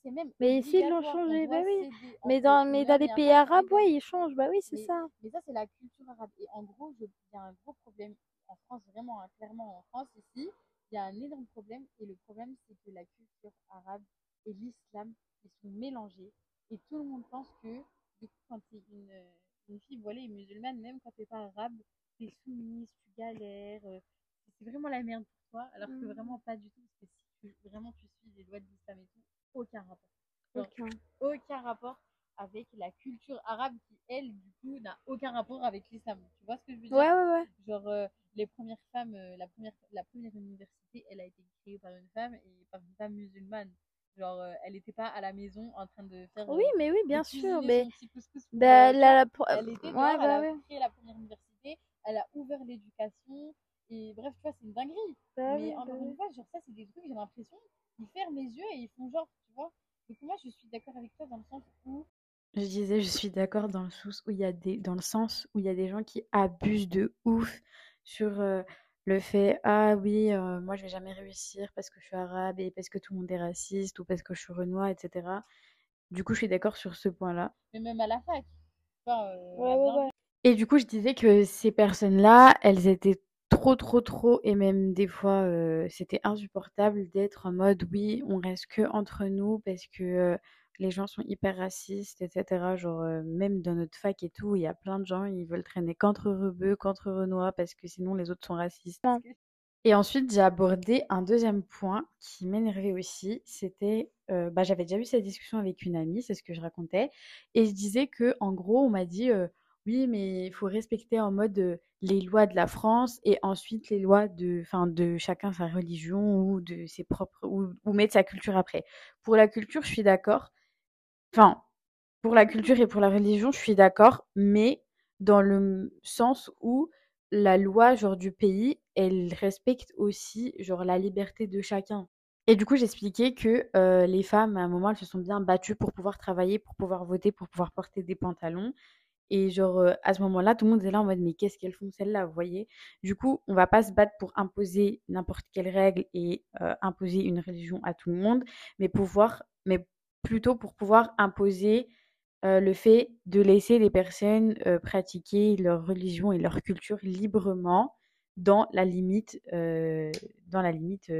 C'est même. Mais ici, ils l'ont changé, bah oui. Mais dans, mais dans les pays arabes, ouais, ils changent, bah oui, c'est ça. Mais ça, c'est la culture arabe. Et en gros, il y a un gros problème en France, vraiment, hein, clairement en France, ici, il y a un énorme problème. Et le problème, c'est que la culture arabe et l'islam, ils sont mélangés. Et tout le monde pense que, du coup, quand tu es une, une fille voilée et musulmane, même quand tu n'es pas arabe, tu es soumise, tu galères. Euh, c'est vraiment la merde pour toi. Alors que mmh. vraiment pas du tout. Parce que si tu, vraiment tu suis les lois de l'islam et tout, aucun rapport. aucun. aucun rapport avec la culture arabe qui, elle, du coup, n'a aucun rapport avec l'islam. Tu vois ce que je veux dire? Ouais, ouais, ouais. Genre, euh, les premières femmes, euh, la, première, la première université, elle a été créée par une femme et par une femme musulmane. Genre, euh, elle n'était pas à la maison en train de faire. Oui, mais oui, bien sûr. Mais. Bah, la, Elle était dehors, ouais, bah, elle a créé la première université, elle a ouvert l'éducation. Et bref, tu vois, c'est une dinguerie. Bah mais encore bah une fois, genre, ça, c'est des trucs, j'ai l'impression, ils ferment les yeux et ils font genre, vois. Donc moi, je suis d'accord avec toi dans le sens où je disais, je suis d'accord dans le sens où il y a des, dans le sens où il y a des gens qui abusent de ouf sur, euh, le fait ah oui euh, moi je vais jamais réussir parce que je suis arabe et parce que tout le monde est raciste ou parce que je suis renois etc du coup je suis d'accord sur ce point là Mais même à la fac. Enfin, euh, Ouais, ouais, et du coup je disais que ces personnes là elles étaient trop trop trop et même des fois euh, c'était insupportable d'être en mode oui on reste que entre nous parce que euh, les gens sont hyper racistes etc genre euh, même dans notre fac et tout il y a plein de gens ils veulent traîner qu'entre rebeux qu'entre renois parce que sinon les autres sont racistes. Et ensuite, j'ai abordé un deuxième point qui m'énervait aussi. C'était, bah, j'avais déjà eu cette discussion avec une amie, c'est ce que je racontais, et je disais que, en gros, on m'a dit, oui, mais il faut respecter en mode les lois de la France et ensuite les lois de, de chacun sa religion ou de ses propres, ou, ou mettre sa culture après. Pour la culture, je suis d'accord. Enfin, pour la culture et pour la religion, je suis d'accord, mais dans le sens où la loi genre du pays, elle respecte aussi genre la liberté de chacun. Et du coup, j'expliquais que les femmes, à un moment, elles se sont bien battues pour pouvoir travailler, pour pouvoir voter, pour pouvoir porter des pantalons. Et genre, euh, à ce moment-là, tout le monde est là en mode, mais qu'est-ce qu'elles font celles-là, vous voyez? Du coup, on va pas se battre pour imposer n'importe quelle règle et euh, imposer une religion à tout le monde, mais pouvoir, mais plutôt pour pouvoir imposer euh, le fait de laisser les personnes pratiquer leur religion et leur culture librement dans la limite, dans la limite,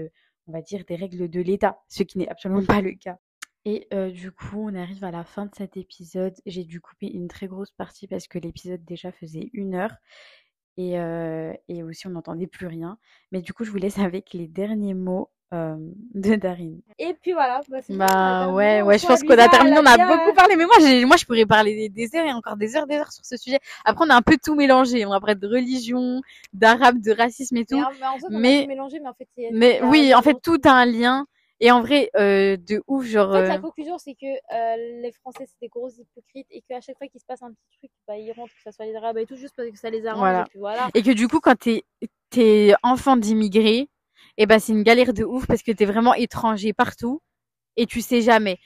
on va dire, des règles de l'État, ce qui n'est absolument pas le cas. Et euh, du coup, on arrive à la fin de cet épisode. J'ai dû couper une très grosse partie parce que l'épisode déjà faisait une heure. Et, euh, et aussi, on n'entendait plus rien. Mais du coup, je vous laisse avec les derniers mots euh, *laughs* de Darine. Et puis voilà. Bah, a Bah ouais, ouais, je pense qu'on a terminé, on a bien- beaucoup parlé, mais moi, moi, je pourrais parler des, heures et encore des heures, des heures sur ce sujet. Après, on a un peu tout mélangé. On va parler de religion, d'arabe, de racisme et Mais tout. en, mais en fait, a Mais- mais en fait, Mais a- oui, en fait, tout a un lien. Et en vrai, euh, de ouf, genre, En fait, euh, la conclusion, c'est que euh, les Français, c'est des gros hypocrites et qu'à chaque fois qu'il se passe un petit truc, bah, ils rentrent, que ça soit les Arabes et tout, juste parce que ça les arrange. Voilà. Et puis voilà. et que du coup, quand t'es, enfant d'immigrés, et ben, c'est une galère de ouf parce que t'es vraiment étranger partout et tu sais jamais.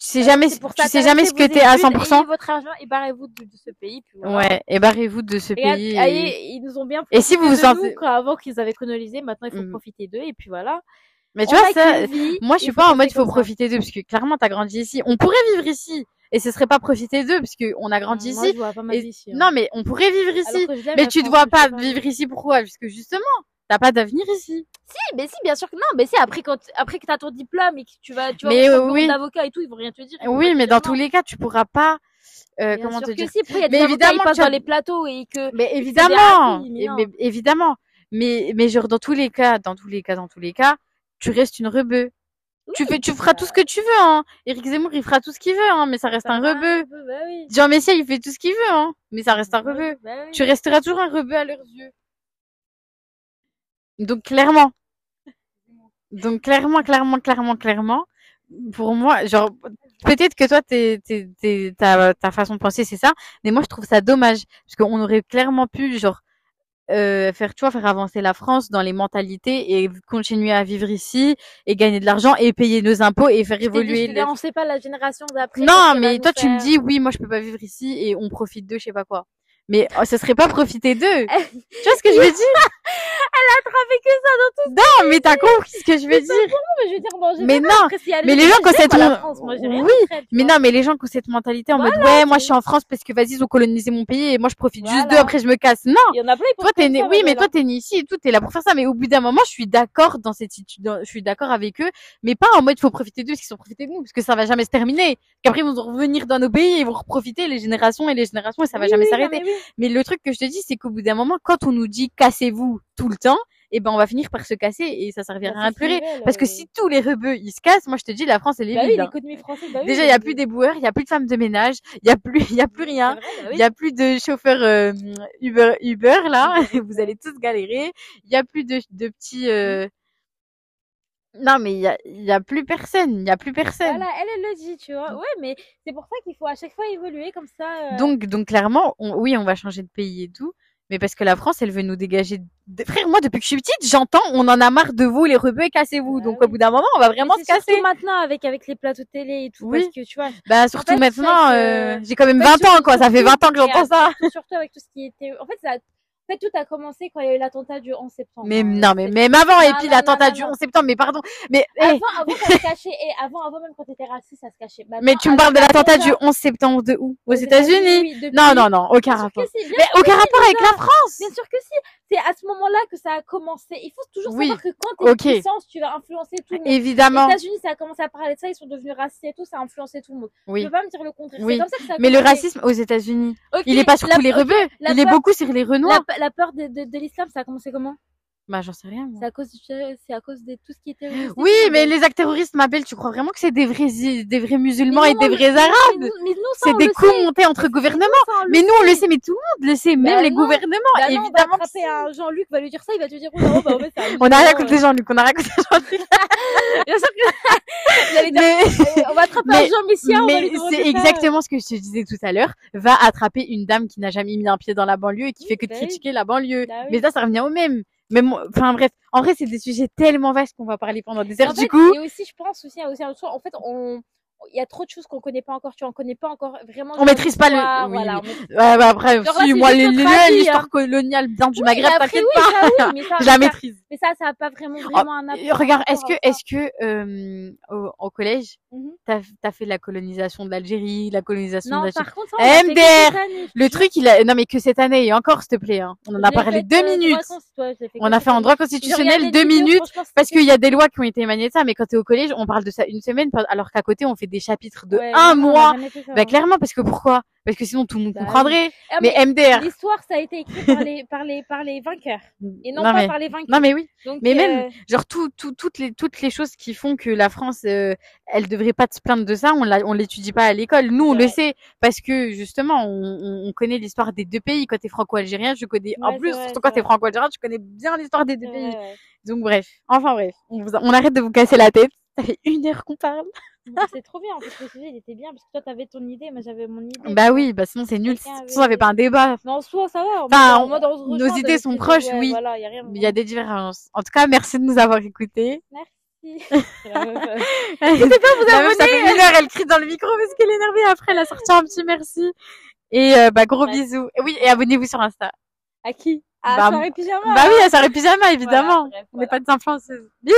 Tu sais jamais, C'est pour tu sais jamais ce que t'es à études, 100%. Ayez votre argent et barrez-vous de, de ce pays. Puis voilà. Ouais, et barrez-vous de ce Et, pays. et- ils nous ont bien Et si vous vous sentez- avant qu'ils avaient colonisé, maintenant il faut Mm. profiter d'eux et puis voilà. Mais tu On vois, ça, vie, moi, je suis pas en mode, il faut profiter d'eux, parce que clairement, t'as grandi ici. On pourrait vivre ici. Et ce serait pas profiter d'eux, parce qu'on a grandi Moi, ici. je vois pas ma vie ici. hein. Non, mais on pourrait vivre ici. que Mais tu te vois pas vivre ici, pourquoi? Parce que justement, t'as pas d'avenir ici. Si, mais si, bien sûr que non. Mais si, après, quand, après que t'as ton diplôme et que tu vas, tu vas Mais, euh, oui. d'avocat et tout, ils vont rien te dire. Oui, mais dans tous les cas, tu pourras pas, euh, comment te que dire? si, après, y a des Mais évidemment, ils passent dans les plateaux et que. Mais évidemment, mais évidemment. Mais, mais genre, dans tous les cas, dans tous les cas, dans tous les cas, tu restes une rebeu. tu Oui, fais, tu feras tout ce que tu veux, hein. Éric Zemmour, il fera tout ce qu'il veut, hein, mais ça reste ça un rebeu. Bah oui. Jean Messia, il fait tout ce qu'il veut, hein, mais ça reste un rebeu. bah oui. Tu resteras toujours un rebeu à leurs yeux. Donc clairement. Donc clairement, clairement, clairement, clairement, pour moi, genre peut-être que toi, t'es, t'es, t'es- ta, ta façon de penser, c'est ça, mais moi je trouve ça dommage parce qu'on aurait clairement pu genre euh, faire, tu vois, faire avancer la France dans les mentalités et continuer à vivre ici et gagner de l'argent et payer nos impôts et faire évoluer. les- te on sait pas la génération d'après. Non, mais toi tu me dis oui, moi je peux pas vivre ici et on profite d'eux, je sais pas quoi. Mais oh, ce serait pas profiter d'eux. *laughs* tu vois ce que je veux dire? *laughs* Attrapé que ça dans tout Non, mais t'as compris ce que je veux dire. mais je veux dire, bon, j'ai Mais pas non, a mais les gens qui ont cette France, moi oui, elle, Mais non, mais les gens qui ont cette mentalité en mode ouais, moi je suis en France parce que vas-y, ils ont colonisé mon pays et moi je profite juste d'eux, après je me casse. Non, Il y en a plein, toi t'es né, ça, oui, mais toi t'es né ici et tout, t'es là pour faire ça. Mais au bout d'un moment, je suis d'accord dans cette situation, je suis d'accord avec eux, mais pas en mode faut profiter d'eux parce qu'ils sont profités de nous, parce que ça va jamais se terminer. Qu'après ils vont revenir dans nos pays et ils vont reprofiter les générations et les générations et ça va jamais s'arrêter. Mais oui. Le truc que je te dis, c'est qu'au bout d'un moment, quand on nous dit cassez-vous tout le temps, eh ben on va finir par se casser et ça servira Bah, à pleurer. Parce que euh. si tous les rebeux ils se cassent, moi je te dis la France elle est Bah oui, vide. hein. bah oui. Déjà il y a plus des boueurs, il y a plus de femmes de ménage, il y a plus il y a plus rien. Vrai, bah Il oui. y a plus de chauffeurs euh, Uber Uber là, *laughs* vous allez tous galérer. Il y a plus de, de petits euh... Non mais il y a y a plus personne, il y a plus personne. Voilà, elle, elle le dit, tu vois. Ouais, mais c'est pour ça qu'il faut à chaque fois évoluer comme ça. euh, Donc, donc clairement, on- oui, on va changer de pays et tout, mais parce que la France, elle veut nous dégager. de- Frère, moi, depuis que je suis petite, j'entends, on en a marre de vous, les rebeux, cassez-vous. Bah donc, oui. au bout d'un moment, on va vraiment se c'est surtout casser. maintenant avec, avec les plateaux télé et tout. Oui. Parce que tu vois, Bah, surtout fait, maintenant, euh, j'ai quand même en fait, 20 ans, surtout- quoi. Ça fait 20 ans que j'entends ça. surtout avec tout ce qui était. En fait, ça, En fait, tout a commencé quand il y a eu l'attentat du 11 septembre. Mais hein. non, mais même avant, et puis l'attentat du non. 11 septembre, mais pardon. Mais, Avant, avant, ça se cachait. Et avant, avant même quand t'étais raciste, ça se cachait. mais Maintenant, tu me avec parles de l'attentat du 11 septembre de où? Aux États-Unis Non, non, non, aucun rapport. Mais aucun rapport avec la France Bien sûr que si. C'est à ce moment-là que ça a commencé. Il faut toujours savoir que quand t'es ok. puissance, tu vas influencer tout le monde. Évidemment. Les États-Unis, ça a commencé à parler de ça, ils sont devenus racistes et tout, ça a influencé tout le monde. Tu Oui. peux pas me dire le contraire. Oui. Mais le racisme aux États-Unis, il est pas sur tous les rebeux, il est beaucoup sur les renois. La peur de, l'islam, ça a commencé comment? Bah, j'en sais rien. C'est à cause, du- c'est à cause de tout ce qui était. terroriste Oui, mais les actes terroristes m'appellent, tu crois vraiment que c'est des vrais, des vrais musulmans et des vrais mais arabes? mais nous, C'est des coups sait. montés entre gouvernements. Mais nous, on le sait. mais tout le monde le sait, Bah même les non. gouvernements, Bah non, on va évidemment. attraper un Jean-Luc, va lui dire ça, il va te dire, oh, non, bah, en fait, *laughs* On a rien contre les Jean-Luc, on a rien contre les Jean-Luc. *laughs* Bien sûr que, il allait dire, Mais, euh, on va attraper un Jean Messia, mais c'est exactement ce que je te disais tout à l'heure. Va attraper une dame qui n'a jamais mis un pied dans la banlieue et qui fait que bah critiquer la banlieue. Bah. Mais ça, ça revient au même. Même, enfin bref, en vrai, c'est des sujets tellement vastes qu'on va parler pendant des heures. En du coup, et aussi, je pense aussi, a aussi un autre chose, en fait, on, il y a trop de choses qu'on connaît pas encore, tu en connais pas encore vraiment. On maîtrise pas le- oui, Voilà, oui. maîtrise- ouais, bah, après, Genre si, moi, l'histoire hein. coloniale bien du Oui, Maghreb, t'inquiète pas. ça, oui, mais ça, Je la maîtrise. Mais ça, ça a pas vraiment, vraiment un Et apport. regarde, est-ce que, est-ce que, euh, au, au collège, Mhm. t'as, t'as fait la colonisation de l'Algérie, la colonisation de Non, la Chine? par contre, ça, MDR, Le truc, il a, non mais que cette année, et encore, s'il te plaît, hein. On en a parlé deux euh, minutes. On a fait en droit constitutionnel deux minutes parce qu'il y a des lois qui ont été émanées de ça, mais quand t'es au collège, on parle de ça une semaine, alors qu'à côté, on fait des chapitres de Ouais, un non, mois. ça, Bah hein. clairement, parce que pourquoi? Parce que sinon tout le monde Bah comprendrait. Ah, Mais mais MDR. L'histoire, ça a été écrit par les, par les, par les vainqueurs. Et non, pas mais, par les vaincus. non mais oui. Donc, mais euh, même, genre tout, tout, toutes les, toutes les choses qui font que la France, euh, elle devrait pas se plaindre de ça, on l'a, on l'étudie pas à l'école. Nous, on le sait parce que justement, on, on- on connaît l'histoire des deux pays. Quand t'es franco-algérien, je connais. en plus, vrai, surtout quand t'es franco-algérien, tu connais bien l'histoire des deux pays. Donc bref, enfin bref, on, vous- on arrête de vous casser la tête. Ça fait une heure qu'on parle. Non, C'est trop bien, en plus, le sujet, il était bien, parce que toi, t'avais ton idée, moi, j'avais mon idée. Bah oui, bah sinon c'est nul. Sinon ça fait pas un débat. Mais en soi, ça va. en Enfin, on nos idées sont proches, ouais, oui. Voilà, y a rien. Il y a des différences. En tout cas, merci de nous avoir écoutés. Merci. *laughs* La meuf, euh, N'hésitez pas à vous abonner. Ça fait une heure, elle crie dans le micro parce qu'elle est énervée. Après, elle a sorti un petit merci. Et euh, bah gros Ouais. bisous. Et oui, et abonnez-vous sur Insta. À qui? À Bah, soirée pyjama. Bah oui, à Soirée Pyjama, évidemment. Voilà, bref, On n'est pas des influenceuses. Bisous